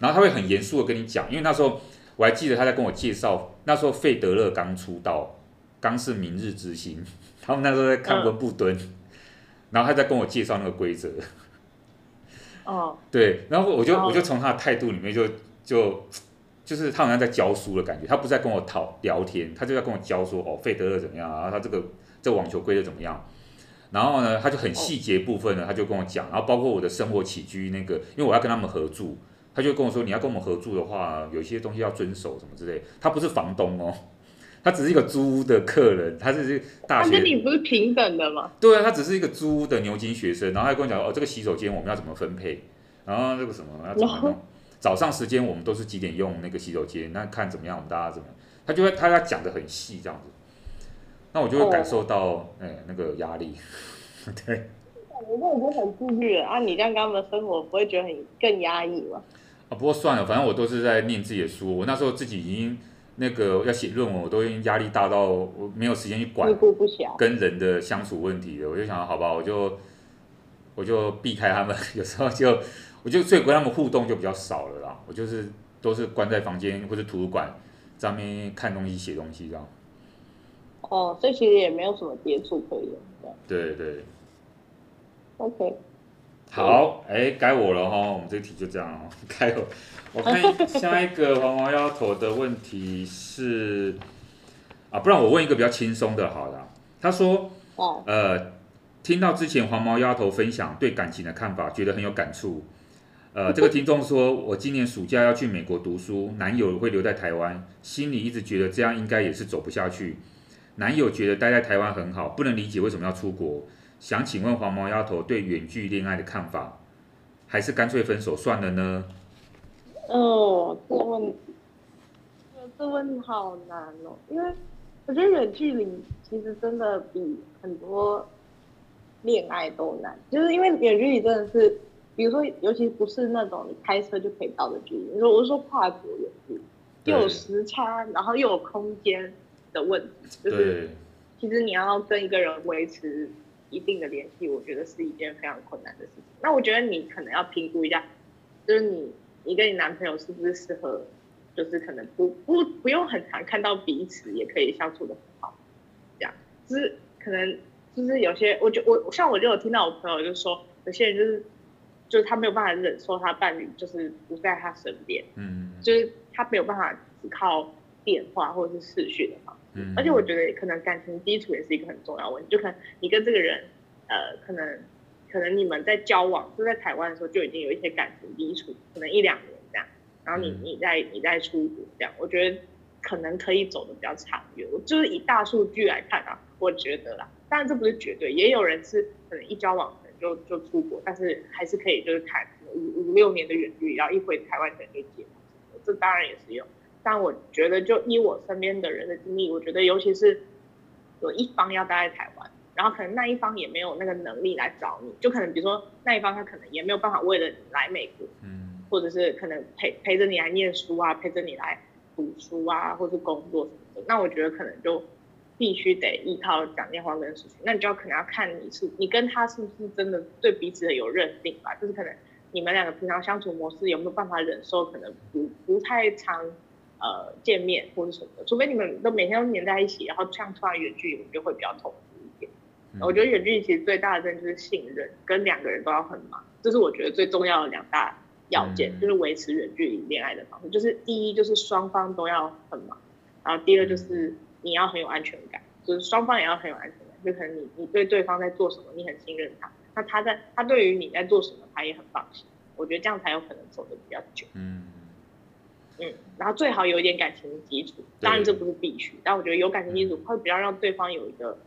Speaker 2: 然后他会很严肃的跟你讲，因为那时候我还记得他在跟我介绍，那时候费德勒刚出道，刚是明日之星，他们那时候在看温布顿，然后他在跟我介绍那个规则，
Speaker 1: 哦，(laughs)
Speaker 2: 对，然后我就我就从他的态度里面就就就是他好像在教书的感觉，他不是在跟我讨聊天，他就在跟我教说哦，费德勒怎么样啊，他这个这网球规则怎么样。然后呢，他就很细节部分呢，他就跟我讲，然后包括我的生活起居那个，因为我要跟他们合住，他就跟我说，你要跟我们合住的话，有一些东西要遵守什么之类。他不是房东哦，(laughs) 他只是一个租屋的客人，他是大学。
Speaker 1: 他跟你不是平等的吗？
Speaker 2: 对啊，他只是一个租屋的牛津学生，然后他跟我讲哦，这个洗手间我们要怎么分配，然后那个什么要怎么弄，(laughs) 早上时间我们都是几点用那个洗手间，那看怎么样，我们大家怎么样，他就会他要讲的很细这样子，那我就会感受到哎、欸、那个压力，(laughs) 对。
Speaker 1: 我那我就很自律了啊！你这样跟他们生活不会觉得很更压抑吗？
Speaker 2: 啊，不过算了，反正我都是在念自己的书。我那时候自己已经那个要写论文，我都已经压力大到我没有时间去管跟人的相处问题了。我就想，好吧，我就我就避开他们，(laughs) 有时候就我就所以跟他们互动就比较少了啦。我就是都是关在房间或者图书馆上面看东西、写东西这样。
Speaker 1: 哦，所以其实也没有什么接触可以的。
Speaker 2: 对对。
Speaker 1: OK，
Speaker 2: 好，哎，该我了哈，我们这题就这样哦，(laughs) 该我。我看下一个黄毛丫头的问题是，啊，不然我问一个比较轻松的，好了。他说，呃，听到之前黄毛丫头分享对感情的看法，觉得很有感触。呃，这个听众说，我今年暑假要去美国读书，男友会留在台湾，心里一直觉得这样应该也是走不下去。男友觉得待在台湾很好，不能理解为什么要出国。想请问黄毛丫头对远距恋爱的看法，还是干脆分手算了呢？
Speaker 1: 哦，这问，这问好难哦，因为我觉得远距离其实真的比很多恋爱都难，就是因为远距离真的是，比如说，尤其不是那种你开车就可以到的距离，你说我是说跨国远距离，又有时差，然后又有空间的问题，就是其实你要跟一个人维持。一定的联系，我觉得是一件非常困难的事情。那我觉得你可能要评估一下，就是你你跟你男朋友是不是适合，就是可能不不不用很常看到彼此，也可以相处的很好。这样，就是可能就是有些，我就我像我就有听到我朋友就说，有些人就是就是他没有办法忍受他伴侣就是不在他身边，嗯，就是他没有办法只靠电话或者是视讯的嘛。而且我觉得可能感情基础也是一个很重要的问题，就可能你跟这个人，呃，可能可能你们在交往，就在台湾的时候就已经有一些感情基础，可能一两年这样，然后你你再你再出国这样，我觉得可能可以走的比较长远。就是以大数据来看啊，我觉得啦，当然这不是绝对，也有人是可能一交往可能就就出国，但是还是可以就是谈五五六年的远距离，然后一回台湾可能就结，这当然也是有。但我觉得，就依我身边的人的经历，我觉得尤其是有一方要待在台湾，然后可能那一方也没有那个能力来找你，就可能比如说那一方他可能也没有办法为了你来美国，嗯，或者是可能陪陪着你来念书啊，陪着你来读书啊，或是工作什么的，那我觉得可能就必须得依靠讲电话跟视讯，那你就要可能要看你是你跟他是不是真的对彼此的有认定吧，就是可能你们两个平常相处模式有没有办法忍受，可能不不太长。呃，见面或者什么的，除非你们都每天都黏在一起，然后这样突然远距离，我就会比较痛苦一点。嗯、我觉得远距离其实最大的真的就是信任，跟两个人都要很忙，这是我觉得最重要的两大要件，嗯、就是维持远距离恋爱的方式。就是第一就是双方都要很忙，然后第二就是你要很有安全感，就是双方也要很有安全感，就可能你你对对方在做什么，你很信任他，那他在他对于你在做什么，他也很放心。我觉得这样才有可能走得比较久。嗯。嗯，然后最好有一点感情的基础，当然这不是必须，但我觉得有感情基础会比较让对方有一个，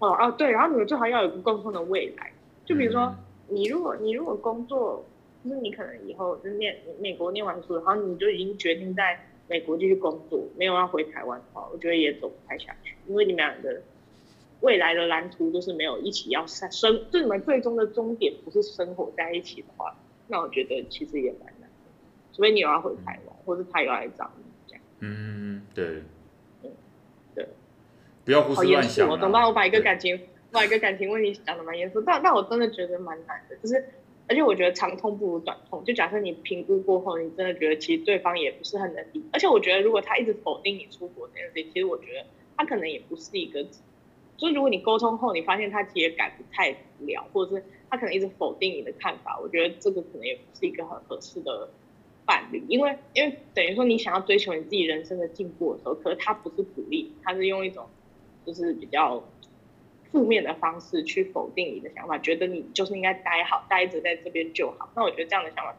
Speaker 1: 哦哦对，然后你们最好要有一个共同的未来，就比如说你如果你如果工作，就是你可能以后就念美国念完书，然后你就已经决定在美国继续工作，没有要回台湾的话，我觉得也走不太下去，因为你们两个未来的蓝图都是没有一起要生，就你们最终的终点不是生活在一起的话，那我觉得其实也蛮难的，除非你有要回台湾。或是他有来找你这样，
Speaker 2: 嗯，对，
Speaker 1: 嗯，对，
Speaker 2: 不要胡思乱想。
Speaker 1: 我懂吧？我把一个感情，对把一个感情问题讲的蛮严肃，但但我真的觉得蛮难的，就是，而且我觉得长痛不如短痛。就假设你评估过后，你真的觉得其实对方也不是很能理，而且我觉得如果他一直否定你出国这件事情，其实我觉得他可能也不是一个，就是如果你沟通后，你发现他其实也改不太了，或者是他可能一直否定你的看法，我觉得这个可能也不是一个很合适的。伴侣，因为因为等于说你想要追求你自己人生的进步的时候，可是他不是鼓励，他是用一种就是比较负面的方式去否定你的想法，觉得你就是应该待好，待着在这边就好。那我觉得这样的想法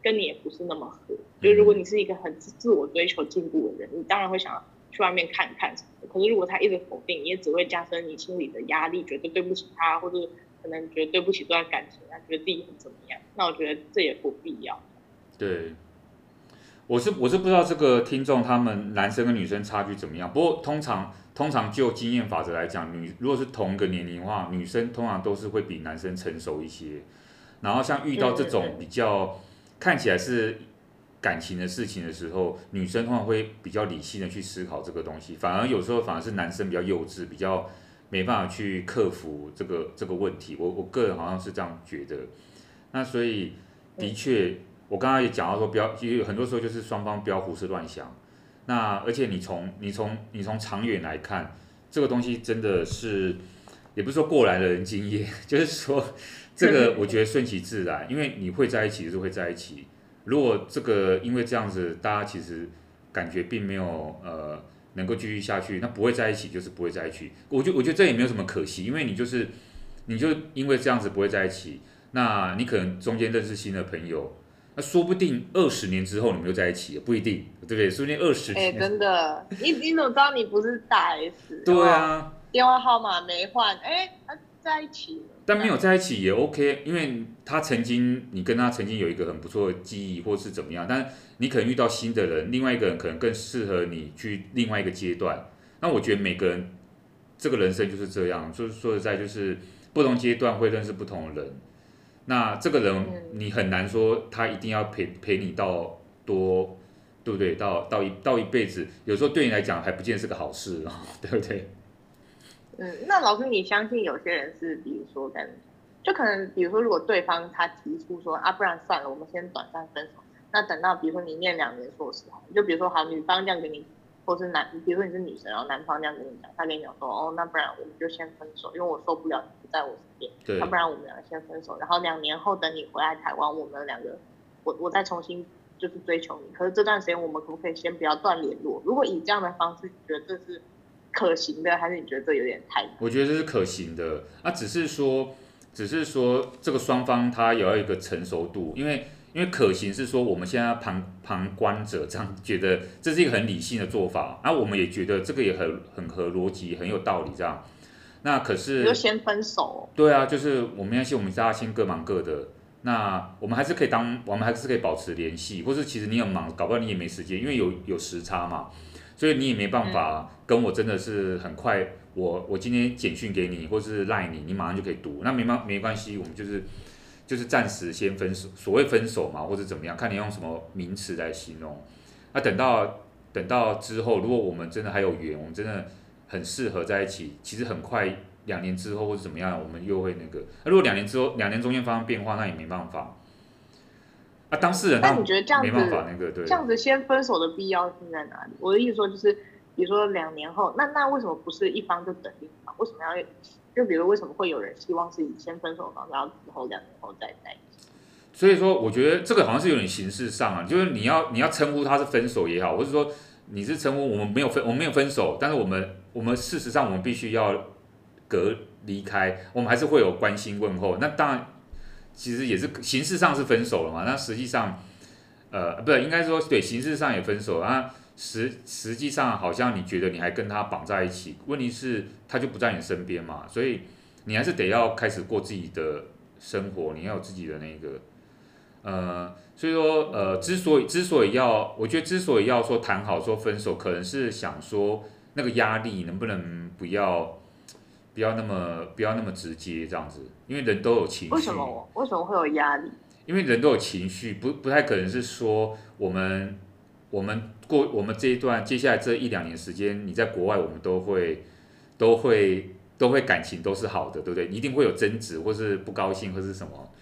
Speaker 1: 跟你也不是那么合。就如果你是一个很自我追求进步的人，你当然会想要去外面看看什么的。可是如果他一直否定，你也只会加深你心里的压力，觉得对不起他，或者可能觉得对不起这段感情啊，觉得自己很怎么样。那我觉得这也不必要。
Speaker 2: 对，我是我是不知道这个听众他们男生跟女生差距怎么样。不过通常通常就经验法则来讲，女如果是同一个年龄的话，女生通常都是会比男生成熟一些。然后像遇到这种比较看起来是感情的事情的时候，女生通常会比较理性的去思考这个东西，反而有时候反而是男生比较幼稚，比较没办法去克服这个这个问题。我我个人好像是这样觉得。那所以的确，我刚刚也讲到说，不要，其实很多时候就是双方不要胡思乱想。那而且你从你从你从长远来看，这个东西真的是，也不是说过来的人经验，(laughs) 就是说。这个 (laughs) 我觉得顺其自然，因为你会在一起就是会在一起。如果这个因为这样子，大家其实感觉并没有呃能够继续下去，那不会在一起就是不会在一起。我觉我觉得这也没有什么可惜，因为你就是你就因为这样子不会在一起，那你可能中间认识新的朋友，那说不定二十年之后你们又在一起，不一定，对不对？说不定二十年。
Speaker 1: 哎，真的，你你怎么知道你不是大 S？
Speaker 2: 对啊，
Speaker 1: 电话号码没换，哎，他在一起了。
Speaker 2: 但没有在一起也 OK，因为他曾经，你跟他曾经有一个很不错的记忆，或是怎么样。但你可能遇到新的人，另外一个人可能更适合你去另外一个阶段。那我觉得每个人这个人生就是这样，就是说实在，就是不同阶段会认识不同的人。那这个人你很难说他一定要陪陪你到多，对不对？到到一到一辈子，有时候对你来讲还不见是个好事，(laughs) 对不对？
Speaker 1: 嗯，那老师，你相信有些人是，比如说跟，就可能，比如说，如果对方他提出说啊，不然算了，我们先短暂分手。那等到比如说你念两年硕士，就比如说好，女方这样给你，或是男，比如说你是女生，然后男方这样跟你讲，他跟你讲说，哦，那不然我们就先分手，因为我受不了你不在我身边。
Speaker 2: 对。
Speaker 1: 那不然我们两个先分手，然后两年后等你回来台湾，我们两个，我我再重新就是追求你。可是这段时间我们可不可以先不要断联络？如果以这样的方式，你觉得这是？可行的，还是你觉得这有点太？
Speaker 2: 我觉得这是可行的，啊，只是说，只是说这个双方他也要一个成熟度，因为因为可行是说我们现在旁旁观者这样觉得这是一个很理性的做法，啊，我们也觉得这个也很很合逻辑，很有道理这样。那可是
Speaker 1: 就先分手？
Speaker 2: 对啊，就是我们要先我们大家先各忙各的，那我们还是可以当我们还是可以保持联系，或是其实你很忙，搞不好你也没时间，因为有有时差嘛。所以你也没办法跟我真的是很快，我我今天简讯给你，或是赖你，你马上就可以读，那没关没关系，我们就是就是暂时先分手，所谓分手嘛，或者怎么样，看你用什么名词来形容。那等到等到之后，如果我们真的还有缘，我们真的很适合在一起，其实很快两年之后或者怎么样，我们又会那个。那如果两年之后，两年中间发生变化，那也没办法。啊，当事人，
Speaker 1: 那你觉得这样子，
Speaker 2: 没办法那个，对，
Speaker 1: 这样子先分手的必要性在哪里？我的意思说就是，比如说两年后，那那为什么不是一方就等另一方？为什么要？就比如为什么会有人希望是以先分手，然后之后两年后再在一起？
Speaker 2: 所以说，我觉得这个好像是有点形式上啊，就是你要你要称呼他是分手也好，或者说你是称呼我们没有分，我们没有分手，但是我们我们事实上我们必须要隔离开，我们还是会有关心问候。那当然。其实也是形式上是分手了嘛，那实际上，呃，不是应该说对，形式上也分手，啊，实实际上好像你觉得你还跟他绑在一起，问题是他就不在你身边嘛，所以你还是得要开始过自己的生活，你要有自己的那个，呃，所以说呃，之所以之所以要，我觉得之所以要说谈好说分手，可能是想说那个压力能不能不要。不要那么不要那么直接这样子，因为人都有情绪。
Speaker 1: 为什么？为什么会有压力？
Speaker 2: 因为人都有情绪，不不太可能是说我们我们过我们这一段接下来这一两年时间，你在国外，我们都会都会都会感情都是好的，对不对？一定会有争执，或是不高兴，或是什么？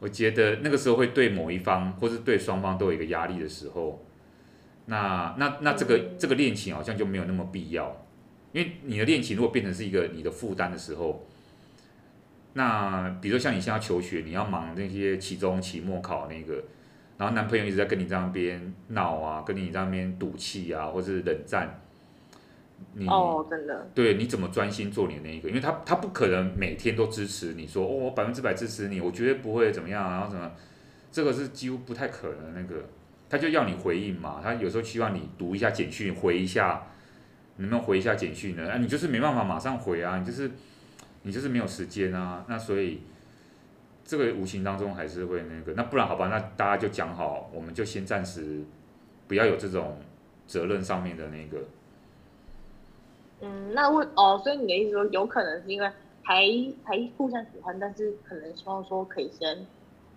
Speaker 2: 我觉得那个时候会对某一方，或是对双方都有一个压力的时候，那那那这个这个恋情好像就没有那么必要。因为你的恋情如果变成是一个你的负担的时候，那比如说像你现在求学，你要忙那些期中、期末考那个，然后男朋友一直在跟你在那边闹啊，跟你在那边赌气啊，或者是冷战，你
Speaker 1: 哦，真的，
Speaker 2: 对，你怎么专心做你的那一个？因为他他不可能每天都支持你说，哦，我百分之百支持你，我绝对不会怎么样，然后什么，这个是几乎不太可能那个，他就要你回应嘛，他有时候希望你读一下简讯，回一下。能不能回一下简讯呢？啊，你就是没办法马上回啊，你就是你就是没有时间啊，那所以这个无形当中还是会那个，那不然好吧，那大家就讲好，我们就先暂时不要有这种责任上面的那个。
Speaker 1: 嗯，那问哦，所以你的意思说，有可能是因为还还互相喜欢，但是可能希望说可以先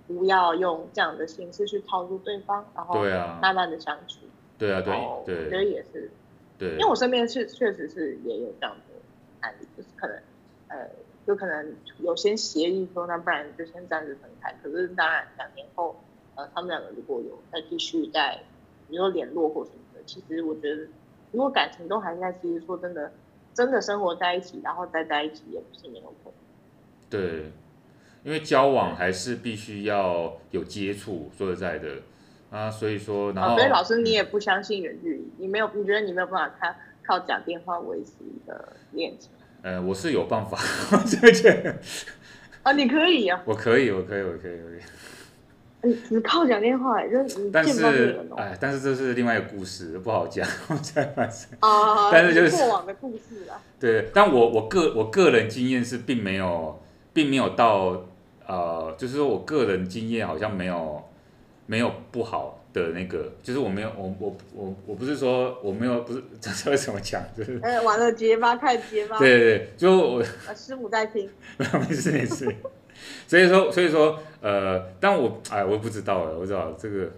Speaker 1: 不要用这样的形式去套路对方，然后慢慢的相处。
Speaker 2: 对啊，对对，
Speaker 1: 我觉得也是。
Speaker 2: 对，
Speaker 1: 因为我身边是确实是也有这样的案例，就是可能呃，就可能有先协议说，那不然就先暂时分开。可是当然两年后，呃，他们两个如果有再继续再，比如说联络或什么的，其实我觉得。如果感情都还在，其实说真的，真的生活在一起，然后再在一起，也不是没有可能。
Speaker 2: 对，因为交往还是必须要有接触，说实在的啊，所以说，然后，
Speaker 1: 所以老师你也不相信远距离，你没有，你觉得你没有办法靠靠讲电话维持一个恋情？
Speaker 2: 呃，我是有办法，(laughs) 这这
Speaker 1: 啊，你可以啊，(laughs)
Speaker 2: 我可以，我可以，我可以，我可以。
Speaker 1: 你只靠讲电话，就是
Speaker 2: 但是哎，但是这是另外一个故事，不好讲。我才发现
Speaker 1: 啊，(laughs)
Speaker 2: 但是就是
Speaker 1: 过往的故事啊。
Speaker 2: 对，但我我个我个人经验是，并没有，并没有到呃，就是说我个人经验好像没有没有不好的那个，就是我没有我我我我不是说我没有不是 (laughs) 这是为什么讲？就是
Speaker 1: 哎，完了结巴太结巴。
Speaker 2: 对对对，就我
Speaker 1: 师母在听。(laughs)
Speaker 2: 没事没事。所以说，所以说，呃，但我哎，我也不知道了，我知道这个，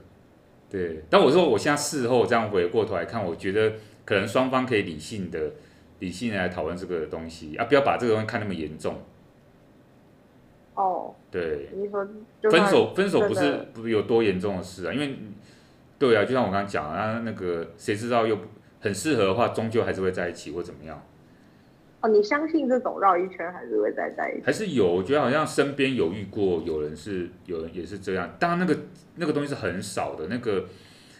Speaker 2: 对。但我说，我现在事后这样回过头来看，我觉得可能双方可以理性的、理性的来讨论这个东西啊，不要把这个东西看那么严重。
Speaker 1: 哦。
Speaker 2: 对。
Speaker 1: 你说
Speaker 2: 分手，分手不是不是有多严重的事啊？因为，对啊，就像我刚刚讲啊，那个谁知道又很适合的话，终究还是会在一起或怎么样。
Speaker 1: 哦，你相信这种绕一圈还是会再在一起？
Speaker 2: 还是有，我觉得好像身边有遇过，有人是，有人也是这样。当然，那个那个东西是很少的，那个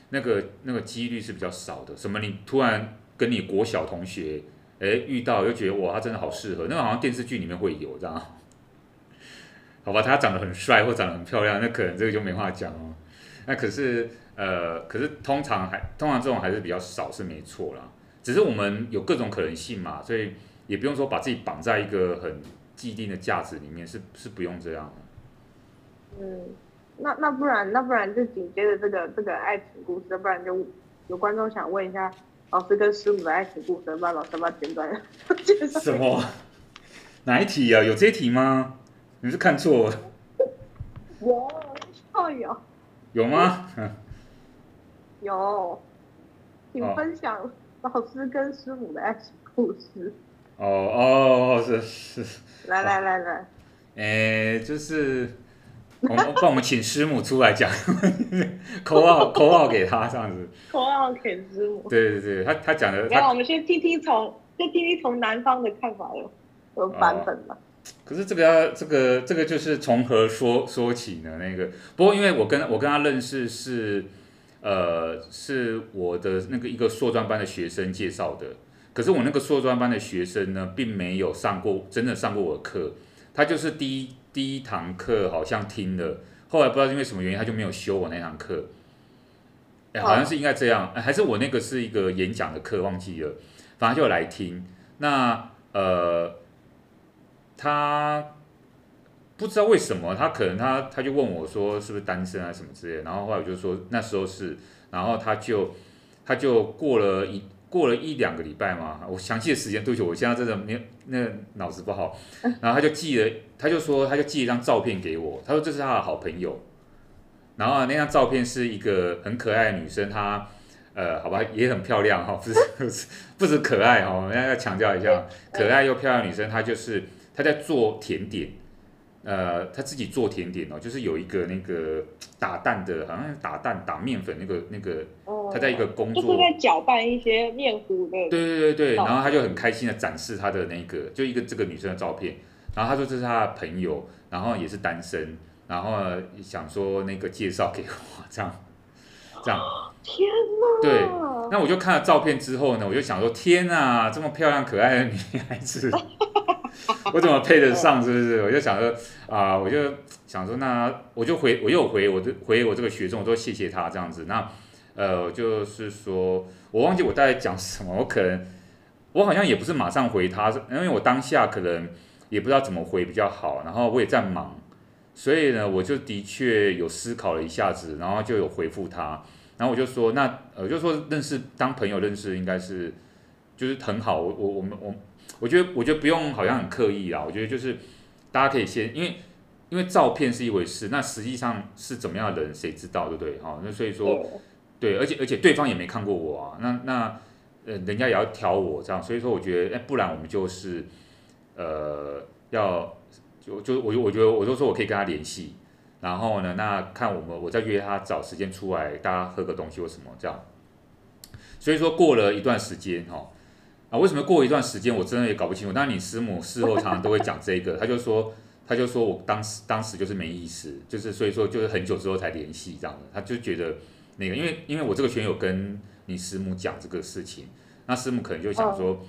Speaker 2: 那个那个几率是比较少的。什么？你突然跟你国小同学，哎，遇到又觉得哇，他真的好适合。那个好像电视剧里面会有这样。好吧，他长得很帅或长得很漂亮，那可能这个就没话讲哦。那可是呃，可是通常还通常这种还是比较少，是没错啦。只是我们有各种可能性嘛，所以。也不用说把自己绑在一个很既定的价值里面，是是不用这样的。
Speaker 1: 嗯，那那不然那不然就紧接着这个这个爱情故事，不然就有观众想问一下老师跟师母的爱情故事，不然老师把简短
Speaker 2: 什么？哪一题啊？有这题吗？你是看错了？
Speaker 1: 有，哦有。
Speaker 2: 有吗？(laughs)
Speaker 1: 有，请分享老师跟师母的爱情故事。
Speaker 2: 哦哦是是，
Speaker 1: 来来来来，
Speaker 2: 哎，就是我们帮我们请师母出来讲，(laughs) 口号口号给他这样子，
Speaker 1: 口号给师母，
Speaker 2: 对对对，他他讲的，
Speaker 1: 那我们先听听从，先听听从男方的看法有有版本嘛。
Speaker 2: 可是这个要这个这个就是从何说说起呢？那个不过因为我跟我跟他认识是呃是我的那个一个硕专班的学生介绍的。可是我那个硕专班的学生呢，并没有上过真的上过我的课，他就是第一第一堂课好像听了，后来不知道因为什么原因，他就没有修我那堂课。哎，好像是应该这样，还是我那个是一个演讲的课，忘记了，反正就来听。那呃，他不知道为什么，他可能他他就问我说是不是单身啊什么之类，然后后来我就说那时候是，然后他就他就过了一。过了一两个礼拜嘛，我详细的时间多久？我现在真的没，那脑子不好。然后他就寄了，他就说他就寄一张照片给我，他说这是他的好朋友。然后那张照片是一个很可爱的女生，她呃，好吧，也很漂亮哈，不是不是不止可爱哈，我们要强调一下，可爱又漂亮女生，她就是她在做甜点。呃，他自己做甜点哦，就是有一个那个打蛋的，好像打蛋打面粉那个那个，他在一个工作，
Speaker 1: 就是在搅拌一些面糊的。对
Speaker 2: 对对对，然后他就很开心的展示他的那个，就一个这个女生的照片，然后他说这是他的朋友，然后也是单身，然后想说那个介绍给我这样，这样。
Speaker 1: 天哪！
Speaker 2: 对，那我就看了照片之后呢，我就想说，天哪，这么漂亮可爱的女孩子。我怎么配得上？是不是？我就想说啊，我就想说，那我就回，我又回我的回我这个学生，我说谢谢他这样子。那呃，就是说我忘记我大概讲什么，我可能我好像也不是马上回他，因为我当下可能也不知道怎么回比较好，然后我也在忙，所以呢，我就的确有思考了一下子，然后就有回复他，然后我就说，那呃，就说认识当朋友认识应该是就是很好，我我我们我我觉得我觉得不用好像很刻意啦，我觉得就是大家可以先因为。因为照片是一回事，那实际上是怎么样的人，谁知道，对不对？好，那所以说，对，而且而且对方也没看过我啊，那那呃，人家也要挑我这样，所以说我觉得，哎，不然我们就是，呃，要就就我就我觉得我就说我可以跟他联系，然后呢，那看我们我再约他找时间出来，大家喝个东西或什么这样。所以说过了一段时间哈，啊，为什么过一段时间我真的也搞不清楚？但你师母事后常常都会讲这个，他就说。他就说，我当时当时就是没意思，就是所以说就是很久之后才联系这样的。他就觉得那个，因为因为我这个群友跟你师母讲这个事情，那师母可能就想说，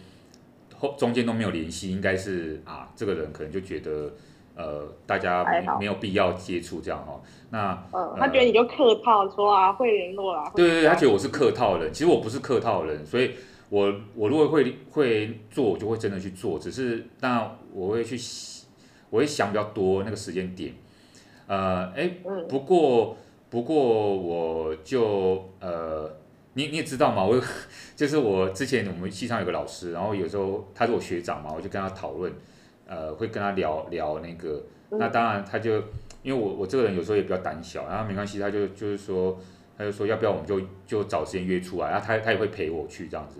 Speaker 2: 后中间都没有联系，应该是啊，这个人可能就觉得呃，大家没没有必要接触这样哈。那
Speaker 1: 嗯，他觉得你就客套说啊，会联络啊。
Speaker 2: 对对对，他觉得我是客套人，其实我不是客套人，所以我我如果会会做，我就会真的去做，只是那我会去。我会想比较多那个时间点，呃，哎，不过不过我就呃，你你也知道嘛，我 (laughs) 就是我之前我们系上有个老师，然后有时候他是我学长嘛，我就跟他讨论，呃，会跟他聊聊那个，那当然他就因为我我这个人有时候也比较胆小，然后没关系，他就就是说他就说要不要我们就就找时间约出来，然后他他也会陪我去这样子，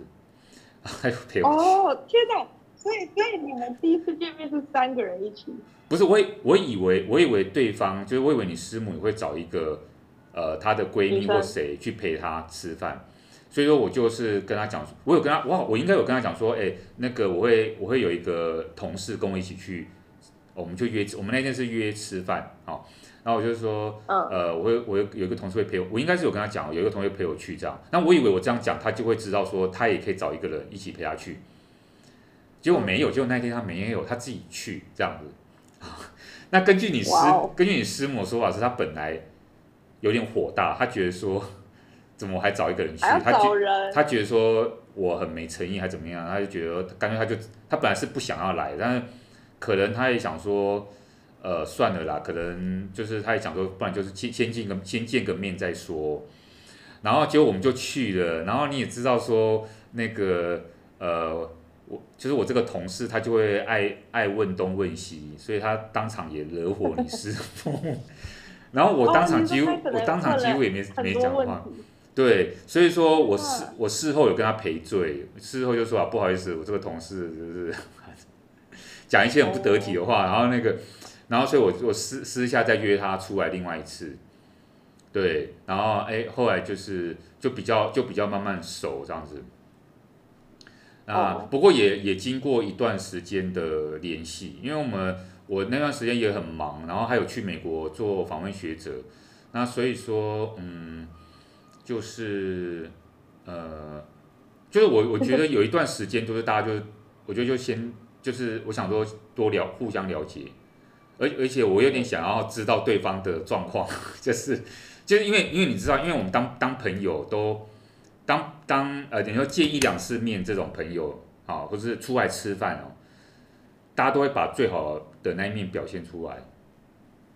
Speaker 2: (laughs)
Speaker 1: 哦，天哪！所以，所以你们第一次见面是三个人一起？
Speaker 2: 不是，我我以为，我以为对方就是我以为你师母也会找一个呃她的闺蜜或谁去陪她吃饭，所以说我就是跟她讲，我有跟她，我我应该有跟她讲说，哎，那个我会我会有一个同事跟我一起去，我们就约，我们那天是约吃饭，好，然后我就说，呃，我会我有有一个同事会陪我，我应该是有跟他讲，有一个同学陪我去这样，那我以为我这样讲，他就会知道说，他也可以找一个人一起陪他去。结果没有，结果那天他没有，他自己去这样子。(laughs) 那根据你师.根据你师母的说法是，他本来有点火大，他觉得说，怎么还找一个人去？人他觉他觉得说我很没诚意，还怎么样？他就觉得干脆他就他本来是不想要来，但是可能他也想说，呃，算了啦，可能就是他也想说，不然就是先先见个先见个面再说。然后结果我们就去了，然后你也知道说那个呃。我就是我这个同事，他就会爱爱问东问西，所以他当场也惹火你师傅。(laughs) 然后我当场几乎，哦、我当场几乎也没没讲话。对，所以说我事我事后有跟他赔罪，事后就说啊，不好意思，我这个同事就是 (laughs) 讲一些很不得体的话，然后那个，然后所以我我私私下再约他出来另外一次。对，然后哎，后来就是就比较就比较慢慢熟这样子。啊，不过也也经过一段时间的联系，因为我们我那段时间也很忙，然后还有去美国做访问学者，那所以说，嗯，就是呃，就是我我觉得有一段时间就是大家就，我觉得就先就是我想说多了互相了解，而而且我有点想要知道对方的状况，(laughs) 就是就是因为因为你知道，因为我们当当朋友都。当当呃，你说见一两次面这种朋友啊，或是出来吃饭哦，大家都会把最好的那一面表现出来。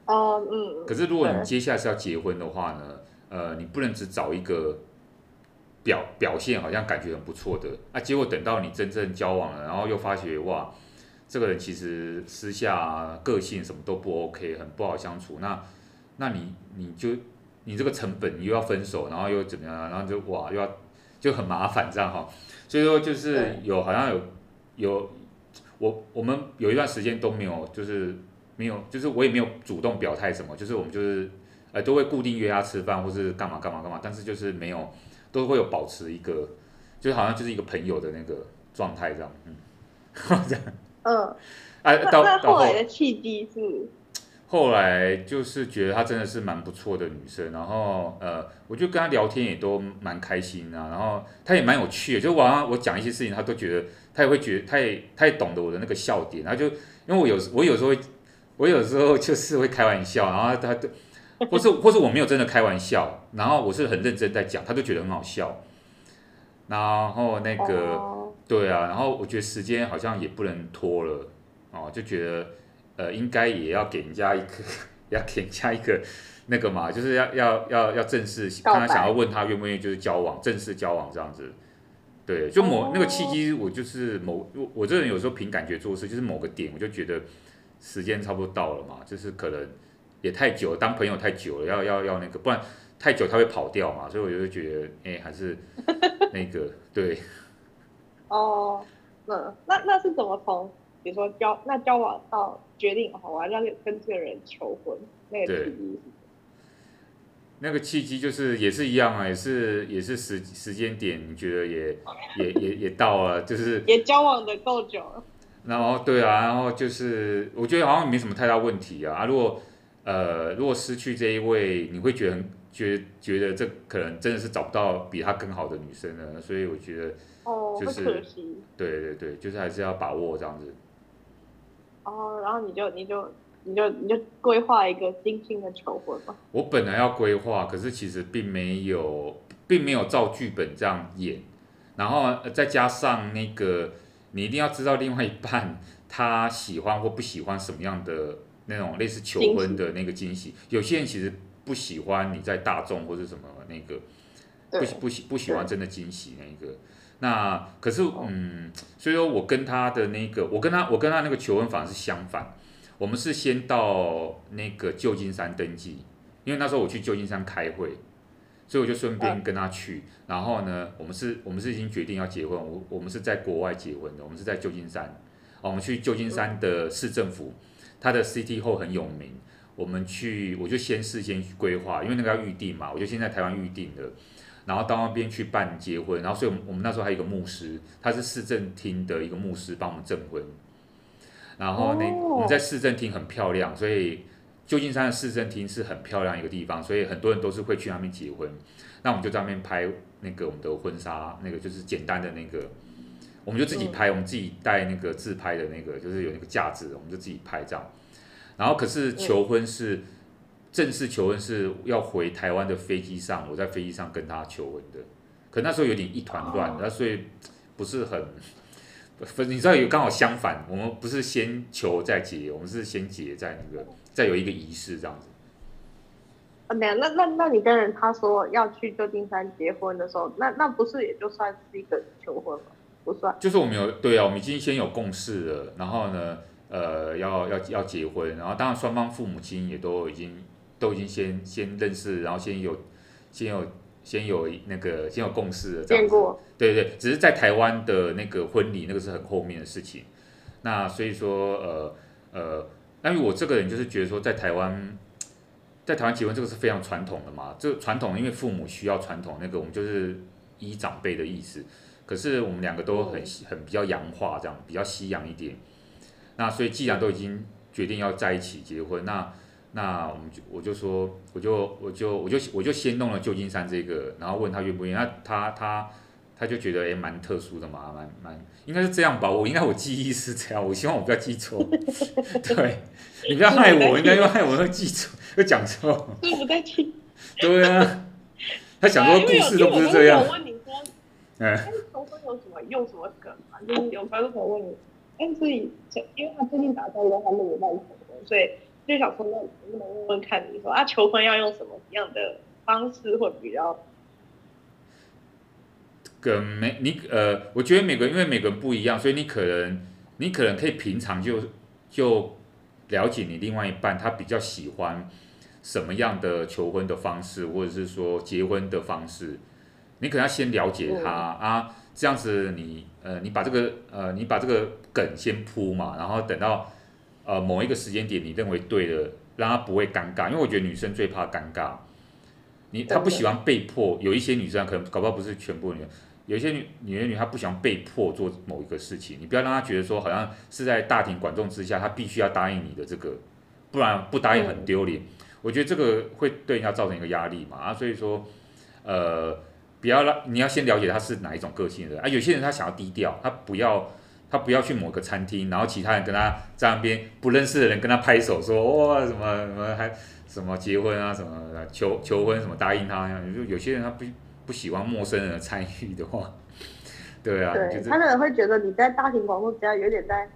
Speaker 1: 哦，嗯。
Speaker 2: 可是如果你接下来是要结婚的话呢，呃，你不能只找一个表表现好像感觉很不错的啊，结果等到你真正交往了，然后又发觉哇，这个人其实私下个性什么都不 OK，很不好相处。那那你你就。你这个成本你又要分手，然后又怎么样？然后就哇，又要就很麻烦这样哈。所以说就是有好像有有我我们有一段时间都没有，就是没有，就是我也没有主动表态什么，就是我们就是呃都会固定约他吃饭或是干嘛干嘛干嘛，但是就是没有都会有保持一个，就好像就是一个朋友的那个状态这样，嗯，这样。
Speaker 1: 嗯。哎，到后来的契机是。
Speaker 2: 后来就是觉得她真的是蛮不错的女生，然后呃，我就跟她聊天也都蛮开心啊，然后她也蛮有趣的，就晚上我讲一些事情，她都觉得她也会觉得，她也她也懂得我的那个笑点，然后就因为我有我有时候我有时候就是会开玩笑，然后她都 (laughs) 或是或是我没有真的开玩笑，然后我是很认真在讲，她都觉得很好笑，然后那个对啊，然后我觉得时间好像也不能拖了哦，就觉得呃应该也要给人家一个，(laughs) 要给人家一个那个嘛，就是要要要要正式，看他想要问他愿不愿意就是交往，正式交往这样子。对，就某那个契机，我就是某我我这人有时候凭感觉做事，就是某个点我就觉得时间差不多到了嘛，就是可能也太久了，当朋友太久了，要要要那个，不然太久他会跑掉嘛，所以我就觉得哎、欸、还是那个对。
Speaker 1: 哦，那那那是怎么从比如说交那交往到决定好我要跟这个人求婚那个契机？
Speaker 2: 那个契机就是也是一样啊，也是也是时时间点，你觉得也也也也到了，就是
Speaker 1: 也交往的够久了。
Speaker 2: 然后对啊，然后就是我觉得好像没什么太大问题啊。啊如果呃如果失去这一位，你会觉得很觉得觉得这可能真的是找不到比他更好的女生了。所以我觉得就是、
Speaker 1: 哦、可惜。
Speaker 2: 对对对，就是还是要把握这样子。
Speaker 1: 哦，然后你就你就。你就你就规划一个精心的求婚吧。
Speaker 2: 我本来要规划，可是其实并没有，并没有照剧本这样演。然后再加上那个，你一定要知道另外一半他喜欢或不喜欢什么样的那种类似求婚的那个惊喜。有些人其实不喜欢你在大众或者什么那个，不不喜不喜欢真的惊喜那个。那可是嗯，所以说我跟他的那个，我跟他我跟他那个求婚反而是相反。我们是先到那个旧金山登记，因为那时候我去旧金山开会，所以我就顺便跟他去。然后呢，我们是，我们是已经决定要结婚，我我们是在国外结婚的，我们是在旧金山。我们去旧金山的市政府，它的 City Hall 很有名。我们去，我就先事先规划，因为那个要预定嘛，我就先在台湾预定的。然后到那边去办结婚，然后所以，我们我们那时候还有一个牧师，他是市政厅的一个牧师，帮我们证婚。然后那我们在市政厅很漂亮，所以旧金山的市政厅是很漂亮一个地方，所以很多人都是会去那边结婚。那我们就在那边拍那个我们的婚纱，那个就是简单的那个，我们就自己拍，我们自己带那个自拍的那个，就是有那个架子，我们就自己拍照。然后可是求婚是正式求婚是要回台湾的飞机上，我在飞机上跟他求婚的。可那时候有点一团乱，那所以不是很。不，你知道有刚好相反，我们不是先求再结，我们是先结再那个，再有一个仪式这样子。
Speaker 1: 啊，那那那那你跟人他说要去旧金山结婚的时候，那那不是也就算是一个求婚吗？不算。
Speaker 2: 就是我们有对啊，我们已经先有共识了，然后呢，呃，要要要结婚，然后当然双方父母亲也都已经都已经先先认识，然后先有先有。先有那个先有共识了这样子，对对，只是在台湾的那个婚礼，那个是很后面的事情。那所以说，呃呃，因为我这个人就是觉得说，在台湾，在台湾结婚这个是非常传统的嘛，这传统因为父母需要传统，那个我们就是依长辈的意思。可是我们两个都很很比较洋化，这样比较西洋一点。那所以既然都已经决定要在一起结婚，那那我们就我就说，我就我就我就我就先弄了旧金山这个，然后问他愿不愿意。那他他他就觉得诶蛮特殊的嘛，蛮蛮应该是这样吧。我应该我记忆是这样，我希望我不要记错。(laughs) 对，你不要害我，应该要害我会记错，会讲错。(laughs)
Speaker 1: 对不在听。
Speaker 2: 对啊。他想说故事都不是这样。
Speaker 1: 我问你说，哎，求婚有什么用什么梗嘛？就是有时候我问你，哎，所以因为他最近打算跟他另一半求婚，所以。就想说，那能不能问问看你说啊，求婚要用什么样的方式会比较？
Speaker 2: 跟每你呃，我觉得每个因为每个人不一样，所以你可能你可能可以平常就就了解你另外一半他比较喜欢什么样的求婚的方式，或者是说结婚的方式，你可能要先了解他、嗯、啊，这样子你呃你把这个呃你把这个梗先铺嘛，然后等到。呃，某一个时间点你认为对的，让他不会尴尬，因为我觉得女生最怕尴尬。你她不喜欢被迫，有一些女生可能搞不好不是全部女，有一些女女女她不喜欢被迫做某一个事情，你不要让她觉得说好像是在大庭广众之下，她必须要答应你的这个，不然不答应很丢脸。我觉得这个会对人家造成一个压力嘛啊，所以说，呃，不要让你要先了解她是哪一种个性的人啊，有些人他想要低调，他不要。他不要去某个餐厅，然后其他人跟他在那边不认识的人跟他拍手说哇什么什么还什么结婚啊什么求求婚什么答应他，就有些人他不不喜欢陌生人的参与的话，(laughs) 对啊，
Speaker 1: 对，他可能会觉得你在大庭广众之下有点在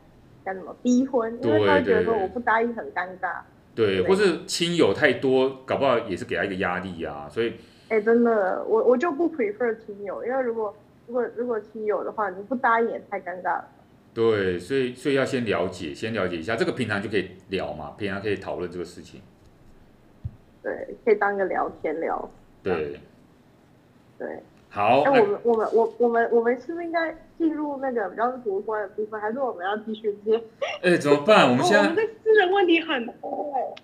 Speaker 1: 干什么逼婚，因为他会觉得说我不答应很尴尬。
Speaker 2: 对，对，或是亲友太多，搞不好也是给他一个压力啊，所以。
Speaker 1: 哎，真的，我我就不 prefer 亲友，因为如果如果如果亲友的话，你不答应也太尴尬了。
Speaker 2: 对，所以所以要先了解，先了解一下，这个平常就可以聊嘛，平常可以讨论这个事情。
Speaker 1: 对，可以当一个聊天聊。
Speaker 2: 对。
Speaker 1: 对。
Speaker 2: 好。
Speaker 1: 哎，我们我们我我们我们是不是应该进入那个比较主观的部分，还是我们要继续接？
Speaker 2: 哎，怎么办？我们现在。
Speaker 1: 哦，我们的私人问题很多。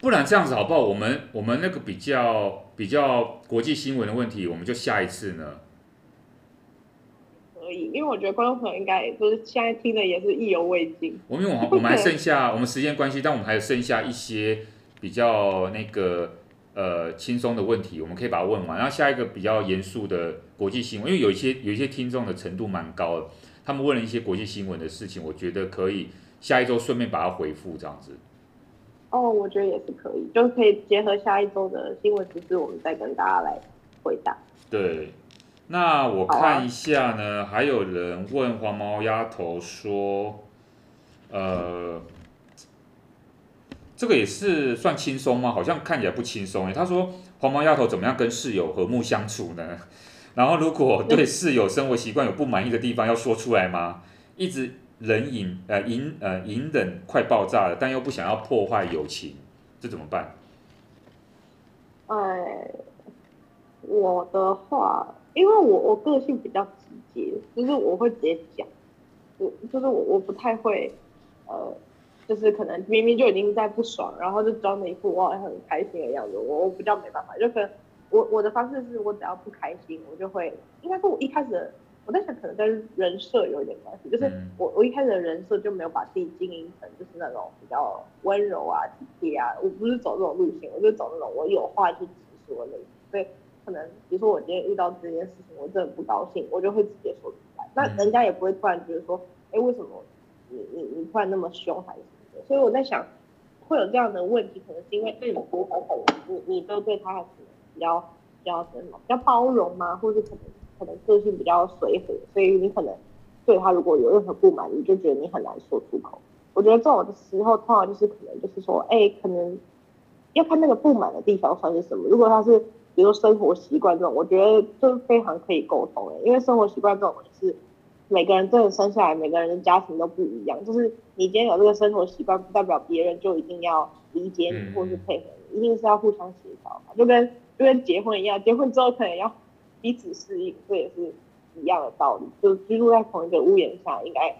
Speaker 2: 不然这样子好不好？我们我们那个比较比较国际新闻的问题，我们就下一次呢。
Speaker 1: 可以，因为我觉得观众朋友应该就是现在听的也是意犹未尽。
Speaker 2: 我们我们 (laughs) 我们还剩下我们时间关系，但我们还有剩下一些比较那个呃轻松的问题，我们可以把它问完。然后下一个比较严肃的国际新闻，因为有一些有一些听众的程度蛮高的，他们问了一些国际新闻的事情，我觉得可以下一周顺便把它回复这样子。
Speaker 1: 哦，我觉得也是可以，就是可以结合下一周的新闻时事，我们再跟大家来回答。
Speaker 2: 对，那我看一下呢，啊、还有人问黄毛丫头说，呃，这个也是算轻松吗？好像看起来不轻松诶。他说黄毛丫头怎么样跟室友和睦相处呢？然后如果对室友生活习惯有不满意的地方，要说出来吗？一直。忍隐呃隐呃隐忍快爆炸了，但又不想要破坏友情，这怎么办？
Speaker 1: 哎，我的话，因为我我个性比较直接，就是我会直接讲，我就是我我不太会呃，就是可能明明就已经在不爽，然后就装的一副我很开心的样子，我我比较没办法，就可能我我的方式是我只要不开心，我就会应该说我一开始。我在想，可能跟人设有一点关系，就是我我一开始的人设就没有把自己经营成就是那种比较温柔啊、体贴啊，我不是走这种路线，我就走那种我有话就直说的。所以可能比如说我今天遇到这件事情，我真的不高兴，我就会直接说出来，那人家也不会突然觉得说，哎，为什么你你你突然那么凶还是什么的？所以我在想，会有这样的问题，可能是因为对你不好，可能你你都对他可能比较比较什么，比较包容吗？或者可能？可能个性比较随和，所以你可能对他如果有任何不满，你就觉得你很难说出口。我觉得这种的时候，通常就是可能就是说，哎、欸，可能要看那个不满的地方算是什么。如果他是比如说生活习惯这种，我觉得就非常可以沟通的，因为生活习惯这种是每个人真的生下来，每个人的家庭都不一样。就是你今天有这个生活习惯，不代表别人就一定要理解你或是配合你，一定是要互相协调嘛。就跟就跟结婚一样，结婚之后可能要。彼此适应，这也是一样的道理。就是居住在同一个屋檐下，应该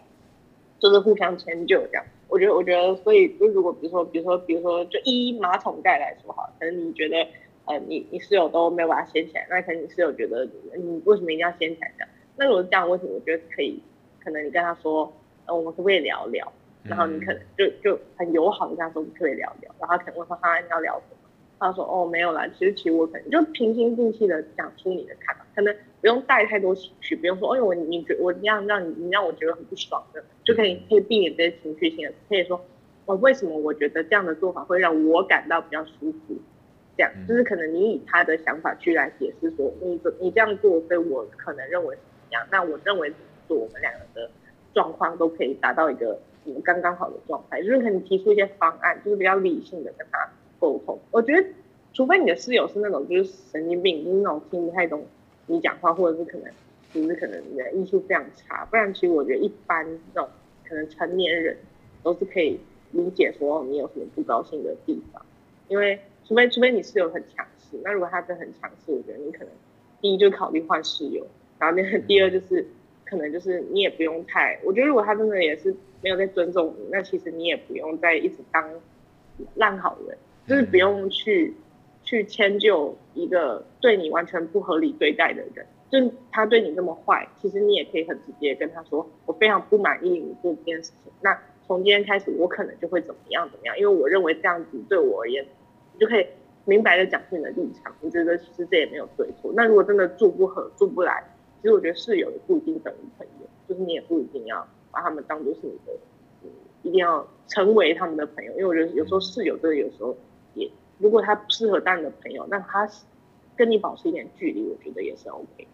Speaker 1: 就是互相迁就这样。我觉得，我觉得，所以就如果比如说，比如说，比如说，就依马桶盖来说哈，可能你觉得，呃，你你室友都没有把它掀起来，那可能你室友觉得你为什么一定要掀起来这样？那如果是这样，为什么我觉得可以？可能你跟他说，呃，我们可不可以聊聊？然后你可能就就很友好的跟他说，我们可不可以聊聊？然后他可能问说，哈，你要聊什么？他说：“哦，没有啦，其实其实我可能就平心静气的讲出你的看法，可能不用带太多情绪，不用说，哎呦我你觉我这样让你你让我觉得很不爽的，就可以可以避免这些情绪性的，可以说，我、哦、为什么我觉得这样的做法会让我感到比较舒服，就是可能你以他的想法去来解释说，你你这样做，所以我可能认为怎么样，那我认为怎么做，我们两个的状况都可以达到一个嗯刚刚好的状态，就是可能提出一些方案，就是比较理性的跟他。”沟通，我觉得，除非你的室友是那种就是神经病，就是那种听不太懂你讲话，或者是可能，就是可能你的艺术非常差，不然其实我觉得一般这种可能成年人都是可以理解说你有什么不高兴的地方，因为除非除非你室友很强势，那如果他真的很强势，我觉得你可能第一就考虑换室友，然后那第二就是可能就是你也不用太，我觉得如果他真的也是没有在尊重你，那其实你也不用再一直当烂好人。就是不用去去迁就一个对你完全不合理对待的人，就他对你这么坏，其实你也可以很直接跟他说，我非常不满意你做这件事情。那从今天开始，我可能就会怎么样怎么样，因为我认为这样子对我而言，你就可以明白的讲出你的立场。我觉得其实这也没有对错。那如果真的住不合、住不来，其实我觉得室友也不一定等于朋友，就是你也不一定要把他们当做是你的，嗯，一定要成为他们的朋友。因为我觉得有时候室友真的有时候。也，如果他不适合当你的朋友，那他跟你保持一点距离，我觉得也是 OK。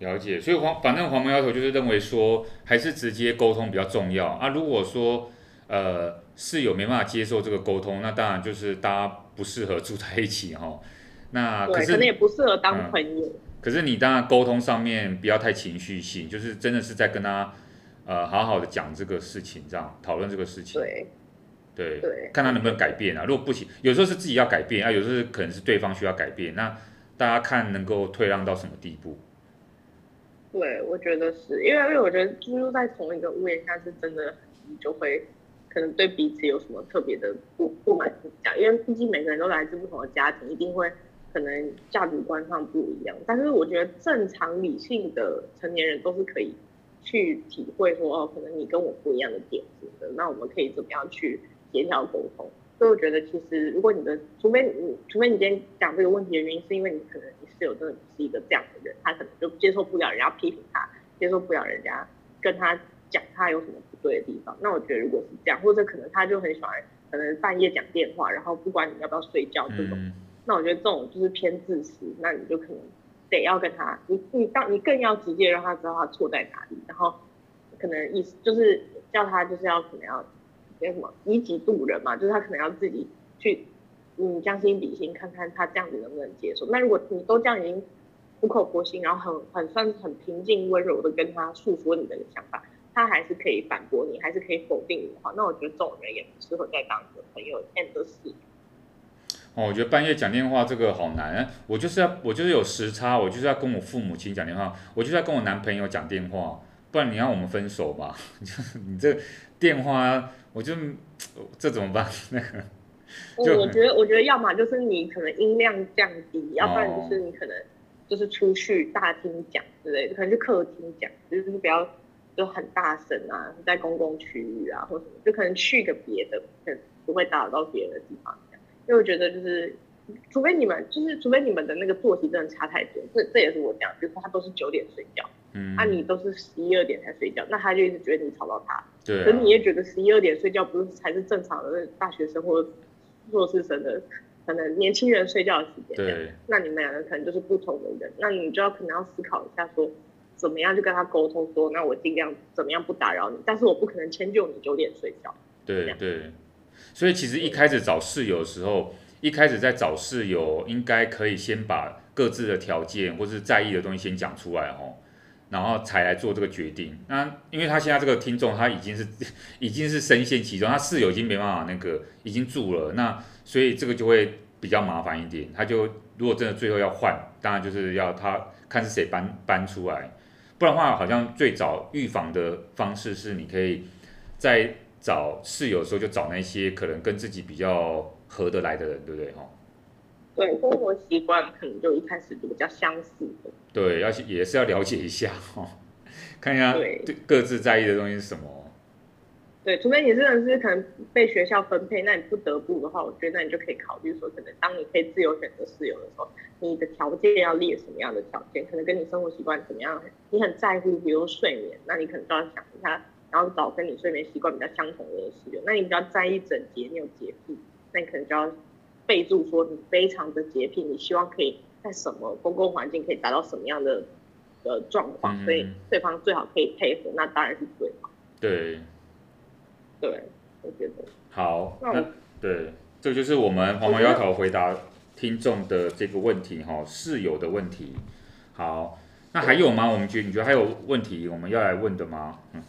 Speaker 2: 了解，所以黄反正黄毛丫头就是认为说，还是直接沟通比较重要啊。如果说呃室友没办法接受这个沟通，那当然就是大家不适合住在一起哈。(laughs) 那可是
Speaker 1: 可能也不适合当朋友。嗯、
Speaker 2: 可是你当然沟通上面不要太情绪性，就是真的是在跟他呃好好的讲这个事情，这样讨论这个事情。
Speaker 1: 对。
Speaker 2: 对。
Speaker 1: 对。
Speaker 2: 看他能不能改变啊？如果不行，有时候是自己要改变啊，有时候可能是对方需要改变。那大家看能够退让到什么地步？
Speaker 1: 对，我觉得是因为因为我觉得住在同一个屋檐下是真的，你就会可能对彼此有什么特别的不不满意讲，因为毕竟每个人都来自不同的家庭，一定会。可能价值观上不一样，但是我觉得正常理性的成年人都是可以去体会说，哦，可能你跟我不一样的点子的，那我们可以怎么样去协调沟通？所以我觉得其实如果你的，除非你，除非你今天讲这个问题的原因是因为你可能你室友真的不是一个这样的人，他可能就接受不了人家批评他，接受不了人家跟他讲他有什么不对的地方。那我觉得如果是这样，或者可能他就很喜欢可能半夜讲电话，然后不管你要不要睡觉这种。嗯那我觉得这种就是偏自私，那你就可能得要跟他，你你当你更要直接让他知道他错在哪里，然后可能意思就是叫他就是要可能要叫什么以己度人嘛，就是他可能要自己去嗯将心比心，看看他这样子能不能接受。那如果你都这样已经苦口婆心，然后很很算是很平静温柔的跟他诉说你的想法，他还是可以反驳你，还是可以否定你的话，那我觉得这种人也不适合再当个朋友，end 的事。
Speaker 2: 哦，我觉得半夜讲电话这个好难，我就是要我就是有时差，我就是要跟我父母亲讲电话，我就是要跟我男朋友讲电话，不然你让我们分手吧？(laughs) 你这电话，我就这怎么办？(laughs) 那个，
Speaker 1: 就我觉得我觉得要么就是你可能音量降低，哦、要不然就是你可能就是出去大厅讲之类的，可能就客厅讲，就是不要就很大声啊，在公共区域啊或什么，就可能去个别的，可能不会打扰到别人的地方。因为我觉得就是，除非你们就是，除非你们的那个作息真的差太多，这这也是我讲，就是他都是九点睡觉，嗯，那、啊、你都是十一二点才睡觉，那他就一直觉得你吵到他，对、啊，可是你也觉得十一二点睡觉不是才是正常的大学生或硕士生的可能年轻人睡觉的时间，对，那你们两个可能就是不同的人，那你就要可能要思考一下说，怎么样去跟他沟通说，那我尽量怎么样不打扰你，但是我不可能迁就你九点睡觉，
Speaker 2: 对对。所以其实一开始找室友的时候，一开始在找室友，应该可以先把各自的条件或是在意的东西先讲出来哦，然后才来做这个决定。那因为他现在这个听众他已经是 (laughs) 已经是深陷其中，他室友已经没办法那个已经住了，那所以这个就会比较麻烦一点。他就如果真的最后要换，当然就是要他看是谁搬搬出来，不然的话好像最早预防的方式是你可以在。找室友的时候，就找那些可能跟自己比较合得来的人，对不对？哈，
Speaker 1: 对，生活习惯可能就一开始就比较相似的。
Speaker 2: 对，要也是要了解一下哈，看一下对各自在意的东西是什么。
Speaker 1: 对，除非你真的是可能被学校分配，那你不得不的话，我觉得那你就可以考虑说，可能当你可以自由选择室友的时候，你的条件要列什么样的条件？可能跟你生活习惯怎么样，你很在乎，比如睡眠，那你可能就要想一下。然后找跟你睡眠习惯比较相同的室友，那你比较在意整洁，你有洁癖，那你可能就要备注说你非常的洁癖，你希望可以在什么公共环境可以达到什么样的的状况，嗯、所以对方最好可以配合，那当然是最好。
Speaker 2: 对，
Speaker 1: 对，我觉得
Speaker 2: 好。那对，这就是我们黄毛丫头回答听众的这个问题哈，室友的问题。好，那还有吗？我们觉得你觉得还有问题我们要来问的吗？嗯。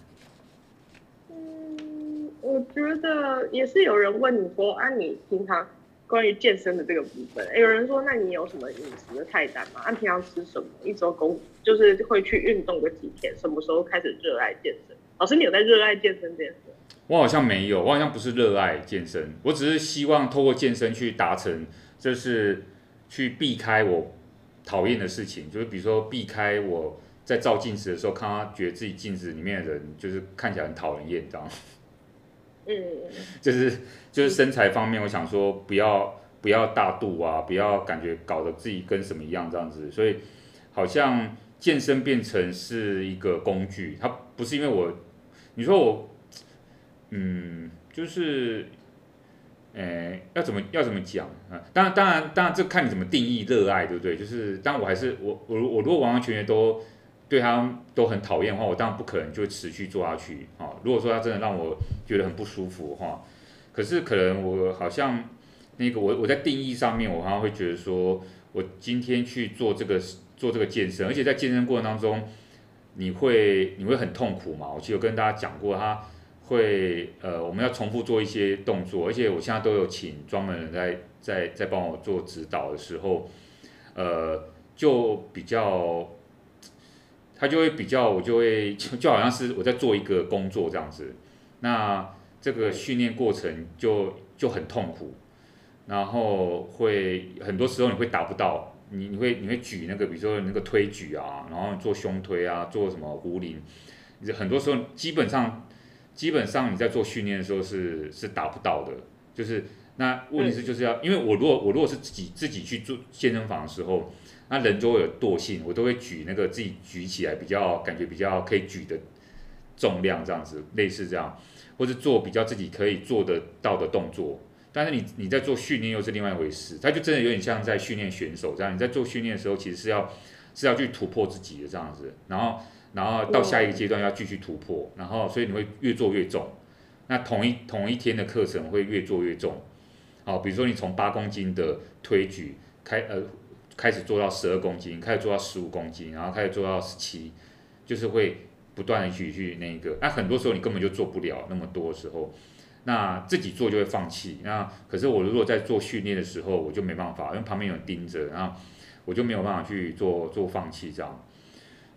Speaker 1: 我觉得也是有人问你说啊，你平常关于健身的这个部分，有人说那你有什么饮食的菜单吗？啊，平常吃什么？一周工就是会去运动个几天？什么时候开始热爱健身？老师，你有在热爱健身这件事？
Speaker 2: 我好像没有，我好像不是热爱健身，我只是希望透过健身去达成，就是去避开我讨厌的事情，就是比如说避开我在照镜子的时候，看他觉得自己镜子里面的人就是看起来很讨人厌，这样。
Speaker 1: 嗯，(laughs)
Speaker 2: 就是就是身材方面，我想说不要不要大肚啊，不要感觉搞得自己跟什么一样这样子，所以好像健身变成是一个工具，它不是因为我，你说我，嗯，就是，诶，要怎么要怎么讲啊？当然当然当然，这看你怎么定义热爱，对不对？就是，当然我还是我我我如果完完全全都对他都很讨厌的话，我当然不可能就持续做下去啊。如果说他真的让我觉得很不舒服的话，可是可能我好像那个我我在定义上面，我好像会觉得说，我今天去做这个做这个健身，而且在健身过程当中，你会你会很痛苦嘛？我其实有跟大家讲过，他会呃我们要重复做一些动作，而且我现在都有请专门人在在在帮我做指导的时候，呃就比较。他就会比较，我就会就好像是我在做一个工作这样子，那这个训练过程就就很痛苦，然后会很多时候你会达不到，你你会你会举那个比如说那个推举啊，然后做胸推啊，做什么壶铃，很多时候基本上基本上你在做训练的时候是是达不到的，就是那问题是就是要，因为我如果我如果是自己自己去做健身房的时候。那人都会有惰性，我都会举那个自己举起来比较感觉比较可以举的重量这样子，类似这样，或者做比较自己可以做得到的动作。但是你你在做训练又是另外一回事，它就真的有点像在训练选手这样。你在做训练的时候，其实是要是要去突破自己的这样子，然后然后到下一个阶段要继续突破，然后所以你会越做越重。那同一同一天的课程会越做越重。好，比如说你从八公斤的推举开呃。开始做到十二公斤，开始做到十五公斤，然后开始做到十七，就是会不断的去去那个。那、很多时候你根本就做不了那么多时候，那自己做就会放弃。那可是我如果在做训练的时候，我就没办法，因为旁边有人盯着，然后我就没有办法去做做放弃这样。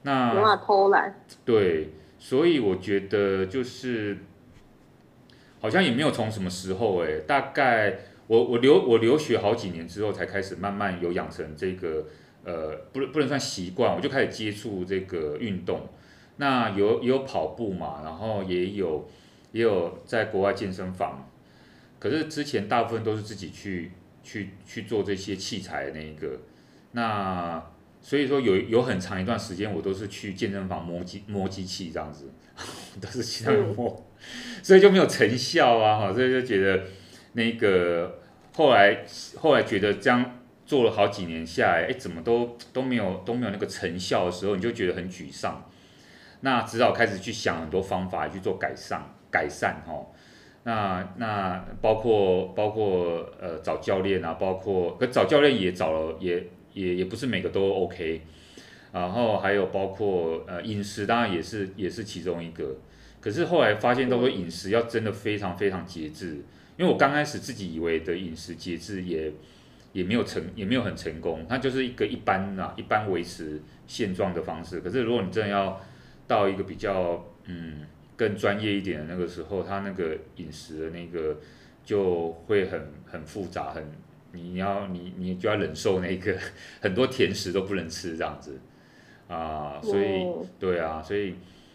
Speaker 2: 那
Speaker 1: 偷懒。
Speaker 2: 对，所以我觉得就是好像也没有从什么时候哎、欸，大概。我我留我留学好几年之后，才开始慢慢有养成这个呃，不不能算习惯，我就开始接触这个运动。那有也有跑步嘛，然后也有也有在国外健身房。可是之前大部分都是自己去去去做这些器材的那一个。那所以说有有很长一段时间，我都是去健身房摸机摸机器这样子，(laughs) 都是其他人摸，所以就没有成效啊，哈，所以就觉得那个。后来，后来觉得这样做了好几年下来，哎，怎么都都没有都没有那个成效的时候，你就觉得很沮丧。那只好开始去想很多方法去做改善，改善哈。那那包括包括呃找教练啊，包括可找教练也找了，也也也不是每个都 OK。然后还有包括呃饮食，当然也是也是其中一个。可是后来发现，都说饮食要真的非常非常节制。因为我刚开始自己以为的饮食节制也也没有成，也没有很成功，它就是一个一般啊，一般维持现状的方式。可是如果你真的要到一个比较嗯更专业一点的那个时候，它那个饮食的那个就会很很复杂，很你要你你就要忍受那个 (laughs) 很多甜食都不能吃这样子啊，所以对啊，所以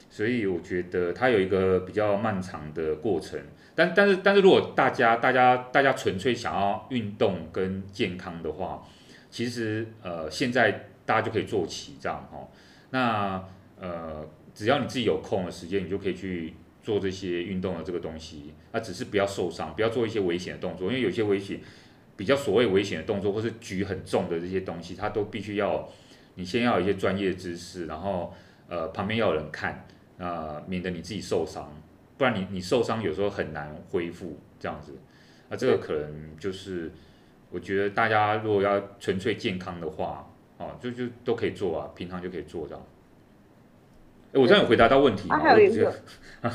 Speaker 2: 所以我觉得它有一个比较漫长的过程。但但是但是如果大家大家大家纯粹想要运动跟健康的话，其实呃现在大家就可以做起这样哦。那呃只要你自己有空的时间，你就可以去做这些运动的这个东西。那只是不要受伤，不要做一些危险的动作，因为有些危险比较所谓危险的动作，或是举很重的这些东西，它都必须要你先要有一些专业知识，然后呃旁边要有人看，呃免得你自己受伤。不然你你受伤有时候很难恢复这样子，那这个可能就是我觉得大家如果要纯粹健康的话，哦，就就都可以做啊，平常就可以做这样。哎，我这样有回答到问题吗？
Speaker 1: 啊，还有一个，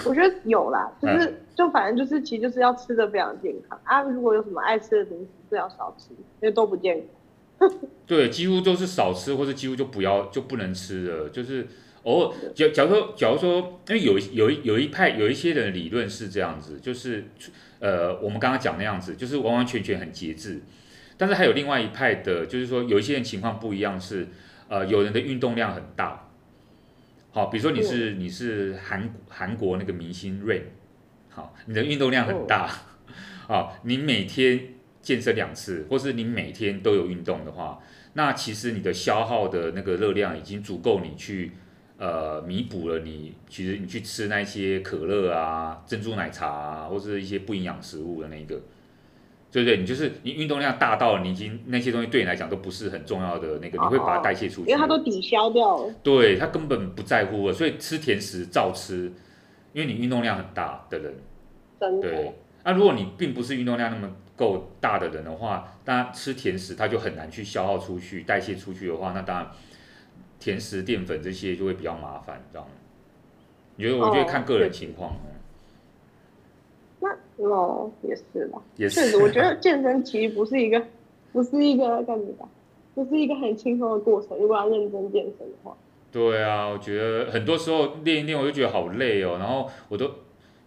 Speaker 1: 我觉得有啦，就是就反正就是其实就是要吃的非常健康啊。如果有什么爱吃的东西，最好少吃，因为都不健康。
Speaker 2: 对，几乎都是少吃，或者几乎就不要就不能吃了，就是。偶尔，假假如说，假如说，因为有有一有一派有一些人的理论是这样子，就是，呃，我们刚刚讲那样子，就是完完全全很节制。但是还有另外一派的，就是说有一些人情况不一样，是，呃，有人的运动量很大。好，比如说你是你是韩韩国那个明星 Rain，好，你的运动量很大，(laughs) 好，你每天健身两次，或是你每天都有运动的话，那其实你的消耗的那个热量已经足够你去。呃，弥补了你其实你去吃那些可乐啊、珍珠奶茶啊，或是一些不营养食物的那个，对不对？你就是你运动量大到你已经那些东西对你来讲都不是很重要的那个，你会把它代谢出去，
Speaker 1: 因为它都抵消掉了。
Speaker 2: 对，他根本不在乎了，所以吃甜食照吃，因为你运动量很大的人。
Speaker 1: 真。
Speaker 2: 对。那、啊、如果你并不是运动量那么够大的人的话，当然吃甜食它就很难去消耗出去、代谢出去的话，那当然甜食、淀粉这些就会比较麻烦，你知道吗。你觉得？我觉得看个人情况。哦，
Speaker 1: 也是吧，
Speaker 2: 也是。
Speaker 1: 确实，我觉得健身其实不是一个，不是一个干什么，不是一个很轻松的过程。如果要认真健身的话。
Speaker 2: 对啊，我觉得很多时候练一练，我就觉得好累哦。然后我都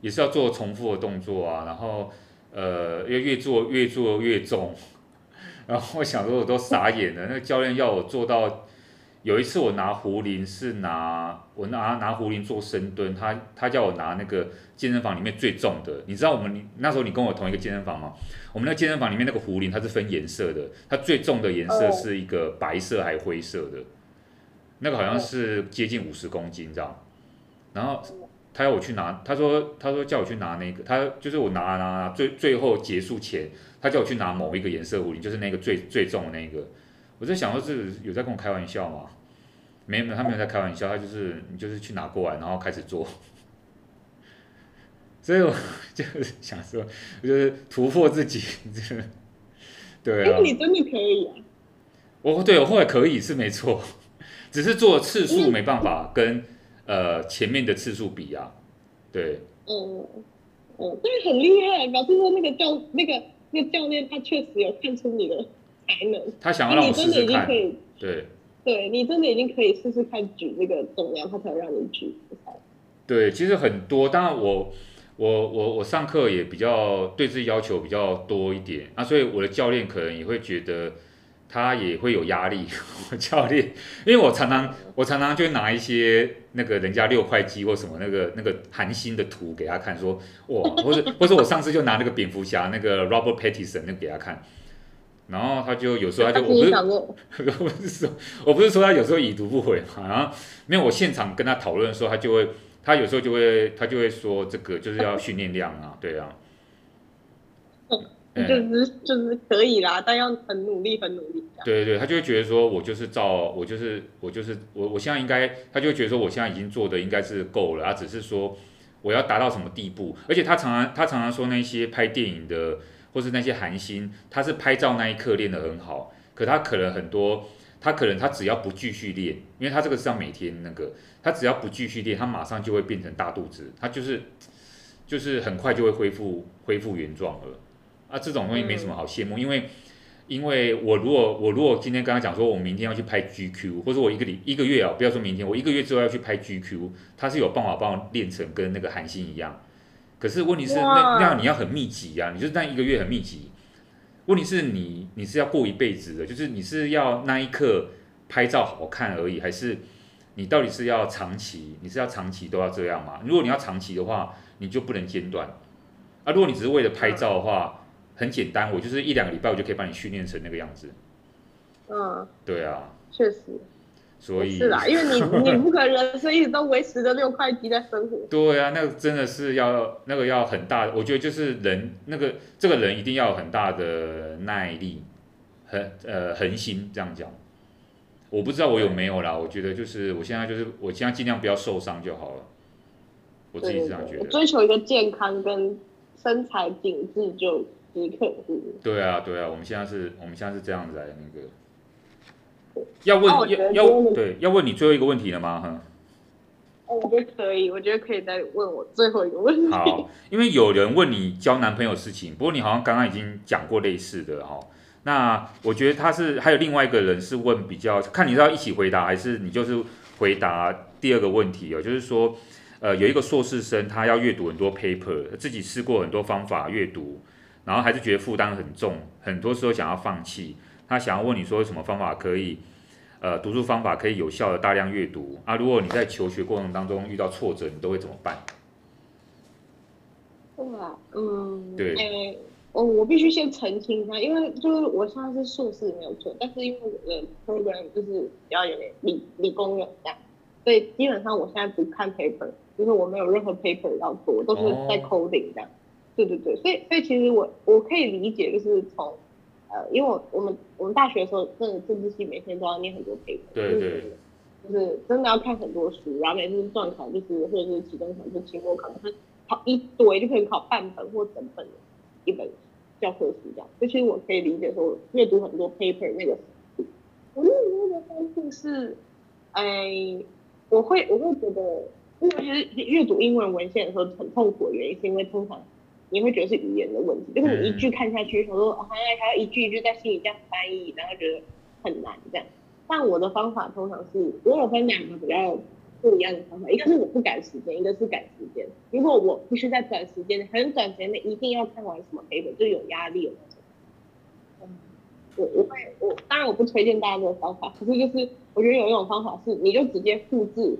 Speaker 2: 也是要做重复的动作啊，然后呃，要越做越做越重。(laughs) 然后我想说，我都傻眼了。那个教练要我做到。有一次我拿壶铃是拿我拿拿壶铃做深蹲，他他叫我拿那个健身房里面最重的。你知道我们那时候你跟我同一个健身房吗？我们那个健身房里面那个壶铃它是分颜色的，它最重的颜色是一个白色还灰色的，那个好像是接近五十公斤这样。然后他要我去拿，他说他说叫我去拿那个，他就是我拿拿拿最最后结束前，他叫我去拿某一个颜色壶铃，就是那个最最重的那个。我在想说，是有在跟我开玩笑吗？没有，他没有在开玩笑，他就是你就是去拿过来，然后开始做。(laughs) 所以我就是想说，我就是突破自己，(laughs) 对啊。
Speaker 1: 你真的可以啊！
Speaker 2: 我对我后来可以是没错，只是做次数没办法跟呃前面的次数比啊。对。
Speaker 1: 嗯嗯，这个很厉害，表示说那个教那个那个教练他确实有看出你的。才能，
Speaker 2: 他想要让我试试看。
Speaker 1: 对，
Speaker 2: 对，
Speaker 1: 对你真的已经可以试试看举这个重量，他才会让你举。
Speaker 2: 对，其实很多，当然我我我我上课也比较对自己要求比较多一点啊，所以我的教练可能也会觉得他也会有压力。(laughs) 我教练，因为我常常我常常就拿一些那个人家六块肌或什么那个那个韩星的图给他看，说哇，或者或者我上次就拿那个蝙蝠侠那个 Robert Pattinson 那个给他看。然后他就有时候他就我不是我不是说我不是说他有时候已读不回嘛，然后没有我现场跟他讨论的时候，他就会他有时候就会他就会说这个就是要训练量啊，(laughs) 对啊，
Speaker 1: 嗯，就是就是可以啦，但要很努力很努力。
Speaker 2: 对对对，他就会觉得说我就是照我就是我就是我我现在应该，他就会觉得说我现在已经做的应该是够了，他只是说我要达到什么地步，而且他常常他常常说那些拍电影的。或是那些韩星，他是拍照那一刻练得很好，可他可能很多，他可能他只要不继续练，因为他这个是要每天那个，他只要不继续练，他马上就会变成大肚子，他就是就是很快就会恢复恢复原状了。啊，这种东西没什么好羡慕，因为因为我如果我如果今天跟他讲说，我明天要去拍 GQ，或者我一个礼一个月啊，不要说明天，我一个月之后要去拍 GQ，他是有办法帮我练成跟那个韩星一样。可是问题是那那样你要很密集呀、啊，你就是那一个月很密集。问题是你你是要过一辈子的，就是你是要那一刻拍照好看而已，还是你到底是要长期？你是要长期都要这样吗？如果你要长期的话，你就不能间断。啊，如果你只是为了拍照的话，很简单，我就是一两个礼拜我就可以把你训练成那个样子。
Speaker 1: 嗯，
Speaker 2: 对啊，
Speaker 1: 确实。
Speaker 2: 所以
Speaker 1: 是啦，因为你 (laughs) 你不可能人生一直都维持着六块肌在生活。
Speaker 2: 对啊，那个真的是要那个要很大，我觉得就是人那个这个人一定要有很大的耐力，很呃恒心这样讲。我不知道我有没有啦，我觉得就是我现在就是我现在尽量不要受伤就好了。我自己这样觉得。
Speaker 1: 追求一个健康跟身材紧致就即可。
Speaker 2: 对啊对啊，我们现在是我们现在是这样子来的那个。要问要要对要问你最后一个问题了吗？哈，
Speaker 1: 哦，我觉得可以，我觉得可以再问我最后一个问题。
Speaker 2: 好，因为有人问你交男朋友事情，不过你好像刚刚已经讲过类似的哈。那我觉得他是还有另外一个人是问比较，看你是要一起回答还是你就是回答第二个问题哦，就是说呃有一个硕士生他要阅读很多 paper，自己试过很多方法阅读，然后还是觉得负担很重，很多时候想要放弃。他想要问你说，有什么方法可以，呃，读书方法可以有效的大量阅读啊？如果你在求学过程当中遇到挫折，你都会怎么办？
Speaker 1: 哇，嗯，
Speaker 2: 对，
Speaker 1: 欸、我我必须先澄清一下，因为就是我现在是硕士没有错，但是因为我的 program 就是比较有点理理工人这样，所以基本上我现在不看 paper，就是我没有任何 paper 要做，都是在 coding 这样。对对对，所以所以其实我我可以理解，就是从呃，因为我我们我们大学的时候，真的政治系每天都要念很多 paper，
Speaker 2: 对对，
Speaker 1: 就是，就是真的要看很多书，然后每次段考就是或者是期中考就期末考，是考一堆就可以考半本或整本的一本教科书这样。所以其实我可以理解说阅读很多 paper 那个，我那时候的方式是，哎，我会我会觉得，因为其实阅读英文文献的时候很痛苦的原因，是因为通常。你会觉得是语言的问题，就是你一句看下去，想说还要还要一句一句在心里这样翻译，然后觉得很难这样。但我的方法通常是，我有分两个比较不一样的方法，一个是我不赶时间，一个是赶时间。如果我必须在短时间内、很短时间内一定要看完什么 paper，就有压力了。嗯，我我会我当然我不推荐大家这个方法，可是就是我觉得有一种方法是，你就直接复制。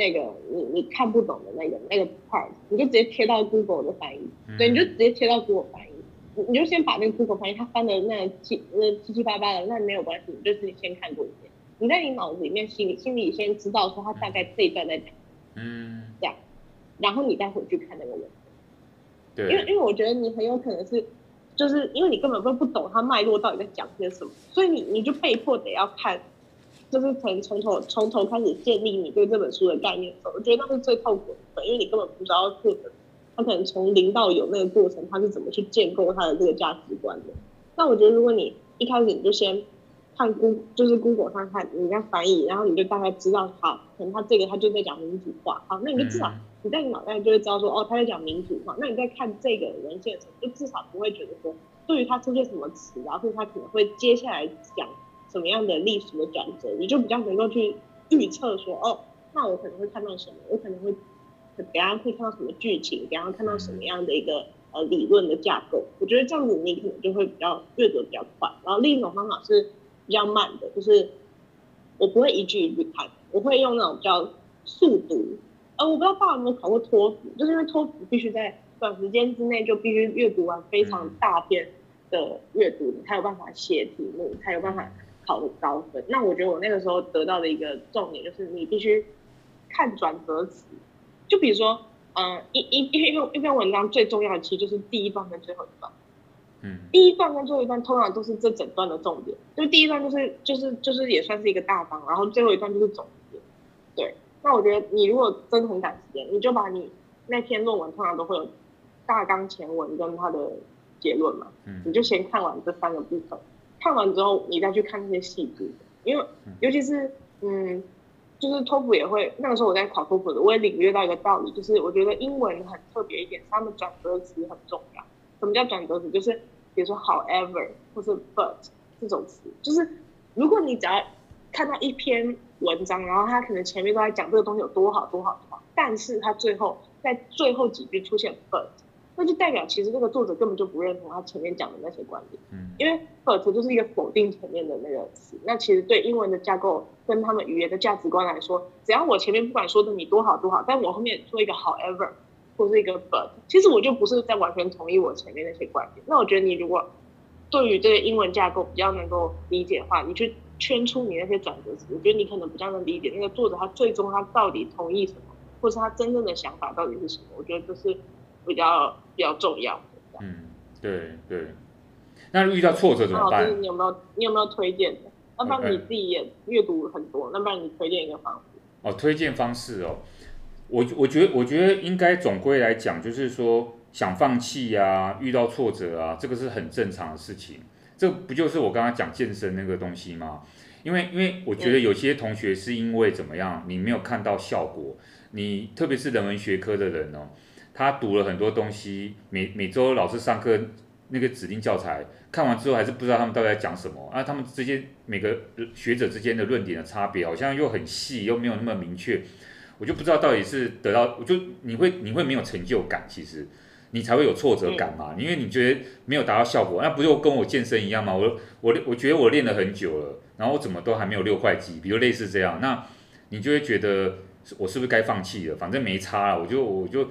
Speaker 1: 那个你你看不懂的那个那个 part，你就直接贴到 Google 的翻译，对，你就直接贴到 Google 翻译，你你就先把那个 Google 翻译，它翻的那七那七七八八的，那没有关系，你就是先看过一遍，你在你脑子里面心里心里先知道说它大概这一段在讲，嗯，这样，然后你再回去看那个文，对，因为因为我觉得你很有可能是，就是因为你根本都不懂它脉络到底在讲些什么，所以你你就被迫得要看。就是从从头从头开始建立你对这本书的概念的时候，我觉得那是最痛苦的，因为你根本不知道作者他可能从零到有那个过程，他是怎么去建构他的这个价值观的。那我觉得如果你一开始你就先看 Google，就是 Google 上看人家翻译，然后你就大概知道，好，可能他这个他就在讲民主化，好，那你就至少你在你脑袋就会知道说，哦，他在讲民主化。那你在看这个文献的时候，就至少不会觉得说，对于他出现什么词，然后他可能会接下来讲。什么样的历史的转折，你就比较能够去预测说，哦，那我可能会看到什么，我可能会等下会看到什么剧情，等下看到什么样的一个呃理论的架构。我觉得这样子你可能就会比较阅读比较快。然后另一种方法是比较慢的，就是我不会一句一句看，我会用那种叫速读。呃，我不知道爸爸有没有考过托福，就是因为托福必须在短时间之内就必须阅读完非常大片的阅读，你才有办法写题目，才有办法。考的高分，那我觉得我那个时候得到的一个重点就是，你必须看转折词。就比如说，嗯、呃，一一一篇一篇文章最重要的其实就是第一段跟最后一段。嗯，第一段跟最后一段通常都是这整段的重点。就第一段就是就是就是也算是一个大纲，然后最后一段就是总结。对，那我觉得你如果真的很赶时间，你就把你那篇论文通常都会有大纲、前文跟它的结论嘛，嗯，你就先看完这三个部分。看完之后，你再去看那些细节，因为尤其是嗯，就是托福也会，那个时候我在考托福的，我也领略到一个道理，就是我觉得英文很特别一点，他们转折词很重要。什么叫转折词？就是比如说 however 或是 but 这种词，就是如果你只要看到一篇文章，然后他可能前面都在讲这个东西有多好多好多好，但是他最后在最后几句出现 but。那就代表其实这个作者根本就不认同他前面讲的那些观点，嗯，因为 but 就是一个否定前面的那个词。那其实对英文的架构跟他们语言的价值观来说，只要我前面不管说的你多好多好，但我后面做一个 however 或是一个 but，其实我就不是在完全同意我前面那些观点。那我觉得你如果对于这个英文架构比较能够理解的话，你去圈出你那些转折词，我觉得你可能比较能理解那个作者他最终他到底同意什么，或是他真正的想法到底是什么。我觉得这是。比较比较重要。
Speaker 2: 嗯，对对。那遇到挫折怎么办？
Speaker 1: 你有没有你有没有推荐的？那不然你自己也阅读很多，那不然你推荐一个方式。
Speaker 2: 哦，推荐方式哦，我我觉得我觉得应该总归来讲，就是说想放弃呀，遇到挫折啊，这个是很正常的事情。这不就是我刚刚讲健身那个东西吗？因为因为我觉得有些同学是因为怎么样，你没有看到效果，你特别是人文学科的人哦。他读了很多东西，每每周老师上课那个指定教材看完之后，还是不知道他们到底在讲什么啊？他们之间每个学者之间的论点的差别好像又很细，又没有那么明确，我就不知道到底是得到，我就你会你会没有成就感，其实你才会有挫折感嘛，因为你觉得没有达到效果，那不就跟我健身一样吗？我我我觉得我练了很久了，然后我怎么都还没有六块肌，比如类似这样，那你就会觉得我是不是该放弃了？反正没差了，我就我就。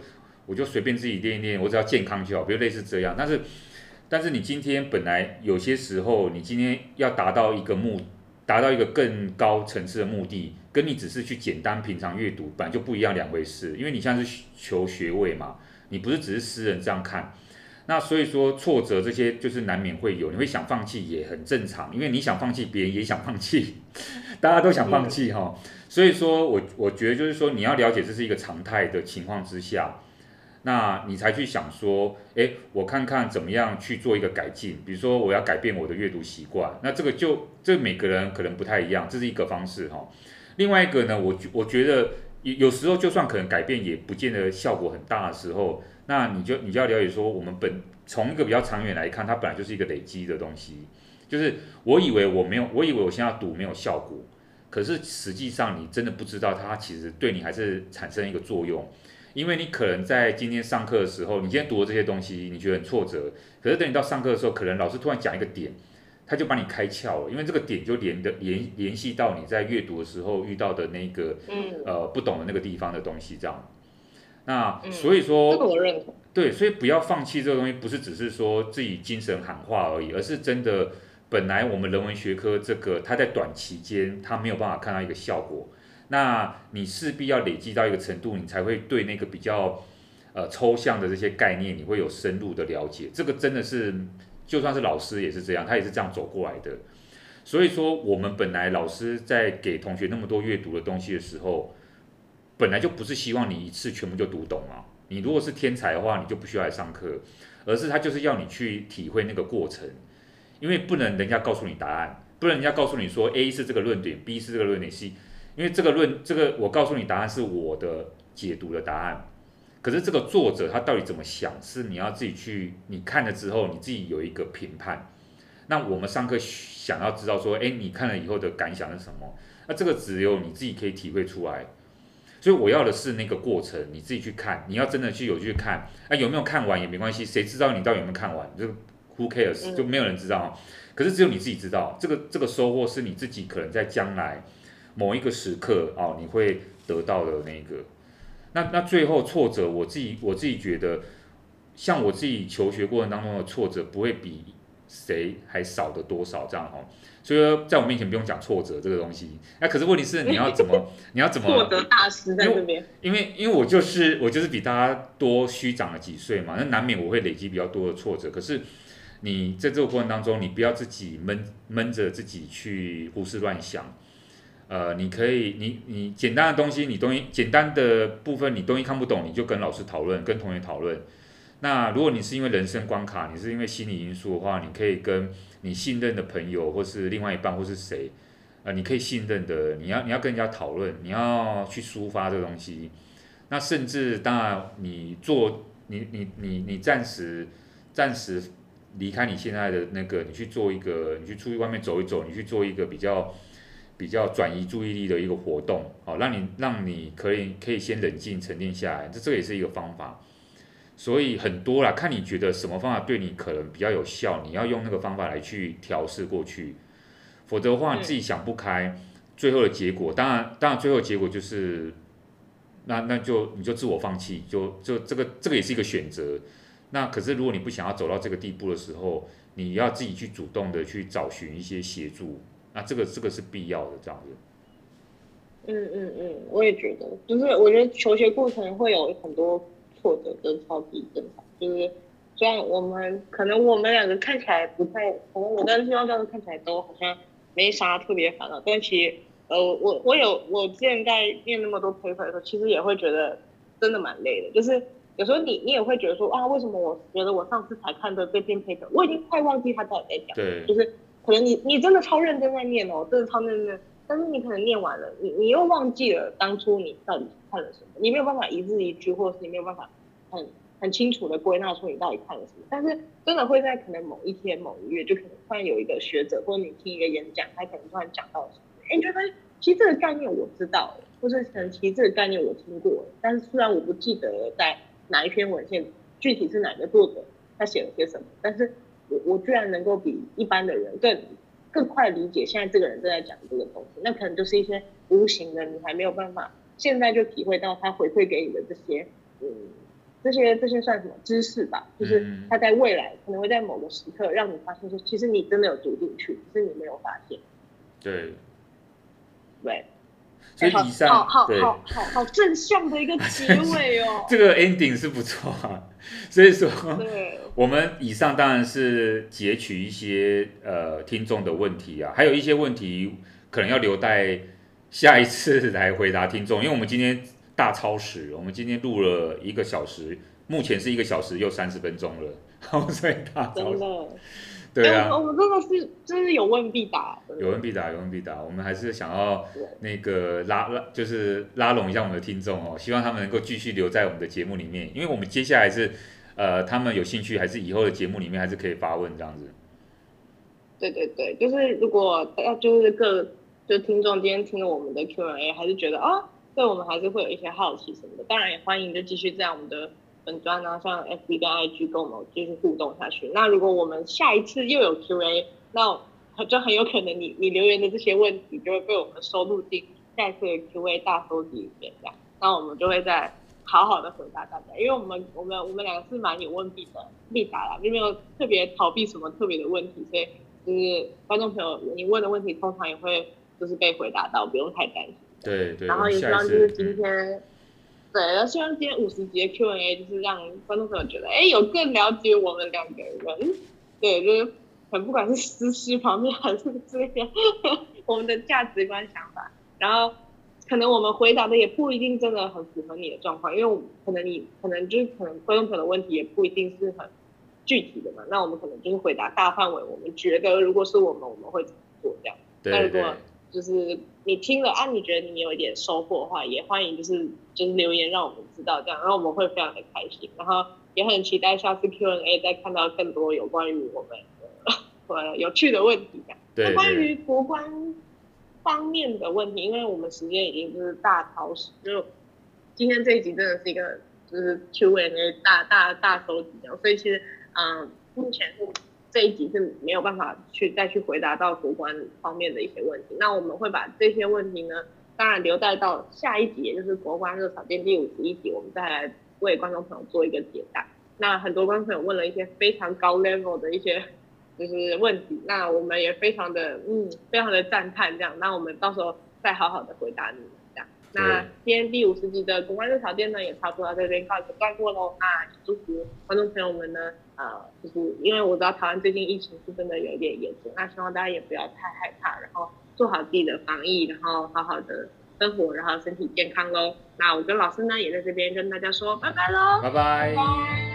Speaker 2: 我就随便自己练一练，我只要健康就好，比如类似这样。但是，但是你今天本来有些时候，你今天要达到一个目，达到一个更高层次的目的，跟你只是去简单平常阅读，本来就不一样两回事。因为你像是求学位嘛，你不是只是私人这样看，那所以说挫折这些就是难免会有，你会想放弃也很正常，因为你想放弃，别人也想放弃，(laughs) 大家都想放弃哈。所以说我我觉得就是说你要了解这是一个常态的情况之下，那你才去想说，诶，我看看怎么样去做一个改进，比如说我要改变我的阅读习惯，那这个就这每个人可能不太一样，这是一个方式哈。另外一个呢，我我觉得有有时候就算可能改变也不见得效果很大的时候。那你就你就要了解说，我们本从一个比较长远来看，它本来就是一个累积的东西。就是我以为我没有，我以为我现在读没有效果，可是实际上你真的不知道它其实对你还是产生一个作用。因为你可能在今天上课的时候，你今天读的这些东西，你觉得很挫折，可是等你到上课的时候，可能老师突然讲一个点，他就把你开窍了，因为这个点就连的联联系到你在阅读的时候遇到的那个呃不懂的那个地方的东西，这样。那所以说，
Speaker 1: 这个我认同。
Speaker 2: 对，所以不要放弃这个东西，不是只是说自己精神喊话而已，而是真的，本来我们人文学科这个，它在短期间它没有办法看到一个效果，那你势必要累积到一个程度，你才会对那个比较呃抽象的这些概念，你会有深入的了解。这个真的是，就算是老师也是这样，他也是这样走过来的。所以说，我们本来老师在给同学那么多阅读的东西的时候。本来就不是希望你一次全部就读懂啊！你如果是天才的话，你就不需要来上课，而是他就是要你去体会那个过程，因为不能人家告诉你答案，不能人家告诉你说 A 是这个论点，B 是这个论点，C，因为这个论这个我告诉你答案是我的解读的答案，可是这个作者他到底怎么想，是你要自己去你看了之后你自己有一个评判。那我们上课想要知道说，诶，你看了以后的感想是什么？那这个只有你自己可以体会出来。所以我要的是那个过程，你自己去看。你要真的去有去看，啊，有没有看完也没关系，谁知道你到底有没有看完？就 who cares，就没有人知道。可是只有你自己知道，这个这个收获是你自己可能在将来某一个时刻哦，你会得到的那个。那那最后挫折，我自己我自己觉得，像我自己求学过程当中的挫折，不会比谁还少的多少这样哈。所以说，在我面前不用讲挫折这个东西。那、啊、可是问题是，你要怎么，(laughs) 你要怎么？
Speaker 1: 挫折大师在这边。
Speaker 2: 因为，因为我就是我就是比大家多虚长了几岁嘛，那难免我会累积比较多的挫折。可是，你在这个过程当中，你不要自己闷闷着自己去胡思乱想。呃，你可以，你你简单的东西，你东西简单的部分，你东西看不懂，你就跟老师讨论，跟同学讨论。那如果你是因为人生关卡，你是因为心理因素的话，你可以跟。你信任的朋友，或是另外一半，或是谁，呃，你可以信任的，你要你要跟人家讨论，你要去抒发这东西。那甚至当然，你做你你你你暂时暂时离开你现在的那个，你去做一个，你去出去外面走一走，你去做一个比较比较转移注意力的一个活动，好，让你让你可以可以先冷静沉淀下来，这这也是一个方法。所以很多啦，看你觉得什么方法对你可能比较有效，你要用那个方法来去调试过去，否则的话你自己想不开，最后的结果当然当然最后的结果就是，那那就你就自我放弃，就就这个这个也是一个选择。那可是如果你不想要走到这个地步的时候，你要自己去主动的去找寻一些协助，那这个这个是必要的这样子。
Speaker 1: 嗯嗯嗯，我也觉得，就是我觉得求学过程会有很多。挫折跟超级正常，就是虽然我们可能我们两个看起来不太，可能我跟希望教授看起来都好像没啥特别烦恼，但其实呃我我有我之前在念那么多 paper 的时候，其实也会觉得真的蛮累的，就是有时候你你也会觉得说啊，为什么我觉得我上次才看的这篇 paper，我已经快忘记他到底在讲，
Speaker 2: 对，
Speaker 1: 就是可能你你真的超认真在念哦，真的超认真。但是你可能念完了，你你又忘记了当初你到底看了什么，你没有办法一字一句，或者是你没有办法很很清楚的归纳出你到底看了什么。但是真的会在可能某一天某一月，就可能突然有一个学者，或者你听一个演讲，他可能突然讲到什么，哎，你觉得其实这个概念我知道，或者可能其实这个概念我听过，但是虽然我不记得在哪一篇文献，具体是哪个作者他写了些什么，但是我我居然能够比一般的人更。更快理解现在这个人正在讲这个东西，那可能就是一些无形的，你还没有办法现在就体会到他回馈给你的这些，嗯，这些这些算什么知识吧？就是他在未来可能会在某个时刻让你发现说，其实你真的有读进去，只是你没有发现。
Speaker 2: 对，
Speaker 1: 对。
Speaker 2: 所以以上，
Speaker 1: 好好好好好正向的一个结尾哦。(laughs)
Speaker 2: 这个 ending 是不错啊。所以说，我们以上当然是截取一些呃听众的问题啊，还有一些问题可能要留待下一次来回答听众，因为我们今天大超时，我们今天录了一个小时，目前是一个小时又三十分钟了，(laughs) 所以大超时。对啊，
Speaker 1: 我们真的是就是有问必答，
Speaker 2: 有问必答，有问必答。我们还是想要那个拉拉，就是拉拢一下我们的听众哦，希望他们能够继续留在我们的节目里面，因为我们接下来是呃，他们有兴趣，还是以后的节目里面还是可以发问这样子。
Speaker 1: 对对对，就是如果要就是各就听众今天听了我们的 Q&A，还是觉得啊，对我们还是会有一些好奇什么的，当然也欢迎就继续在我们的。粉专呢，像 FB 跟 IG 跟我们继续互动下去。那如果我们下一次又有 Q&A，那就很有可能你你留言的这些问题就会被我们收录进下一次的 Q&A 大收集里面，这样，那我们就会再好好的回答大家。因为我们我们我们两个是蛮有问必的必答啦，并没有特别逃避什么特别的问题，所以就是观众朋友你问的问题通常也会就是被回答到，不用太担心。
Speaker 2: 对对。
Speaker 1: 然后也希望就是今天。对，然后希望今天五十集的 Q&A 就是让观众朋友觉得，哎，有更了解我们两个人，对，就是很不管是私事方面还是这个 (laughs) 我们的价值观想法，然后可能我们回答的也不一定真的很符合你的状况，因为可能你可能就是可能观众朋友的问题也不一定是很具体的嘛，那我们可能就是回答大范围，我们觉得如果是我们我们会怎么做这样，
Speaker 2: 对对对。
Speaker 1: 那如果就是你听了啊，你觉得你有一点收获的话，也欢迎就是就是留言让我们知道这样，然后我们会非常的开心，然后也很期待下次 Q&A 再看到更多有关于我们的呃有趣的问题
Speaker 2: 的。对，
Speaker 1: 那关于国关方面的问题，因为我们时间已经就是大超时，就今天这一集真的是一个就是 Q&A 大大大收集这样，所以其实嗯、呃、目前是。这一集是没有办法去再去回答到国关方面的一些问题，那我们会把这些问题呢，当然留待到下一集，也就是国关热炒店第五十一集，我们再来为观众朋友做一个解答。那很多观众朋友问了一些非常高 level 的一些就是问题，那我们也非常的嗯非常的赞叹这样，那我们到时候再好好的回答你们这样。那今天第五十集的国关热炒店呢，也差不多到这边告一个段落喽。那祝福观众朋友们呢。呃，就是因为我知道台湾最近疫情是真的有一点严重，那希望大家也不要太害怕，然后做好自己的防疫，然后好好的生活，然后身体健康喽。那我跟老师呢也在这边跟大家说拜拜喽，
Speaker 2: 拜拜。拜拜。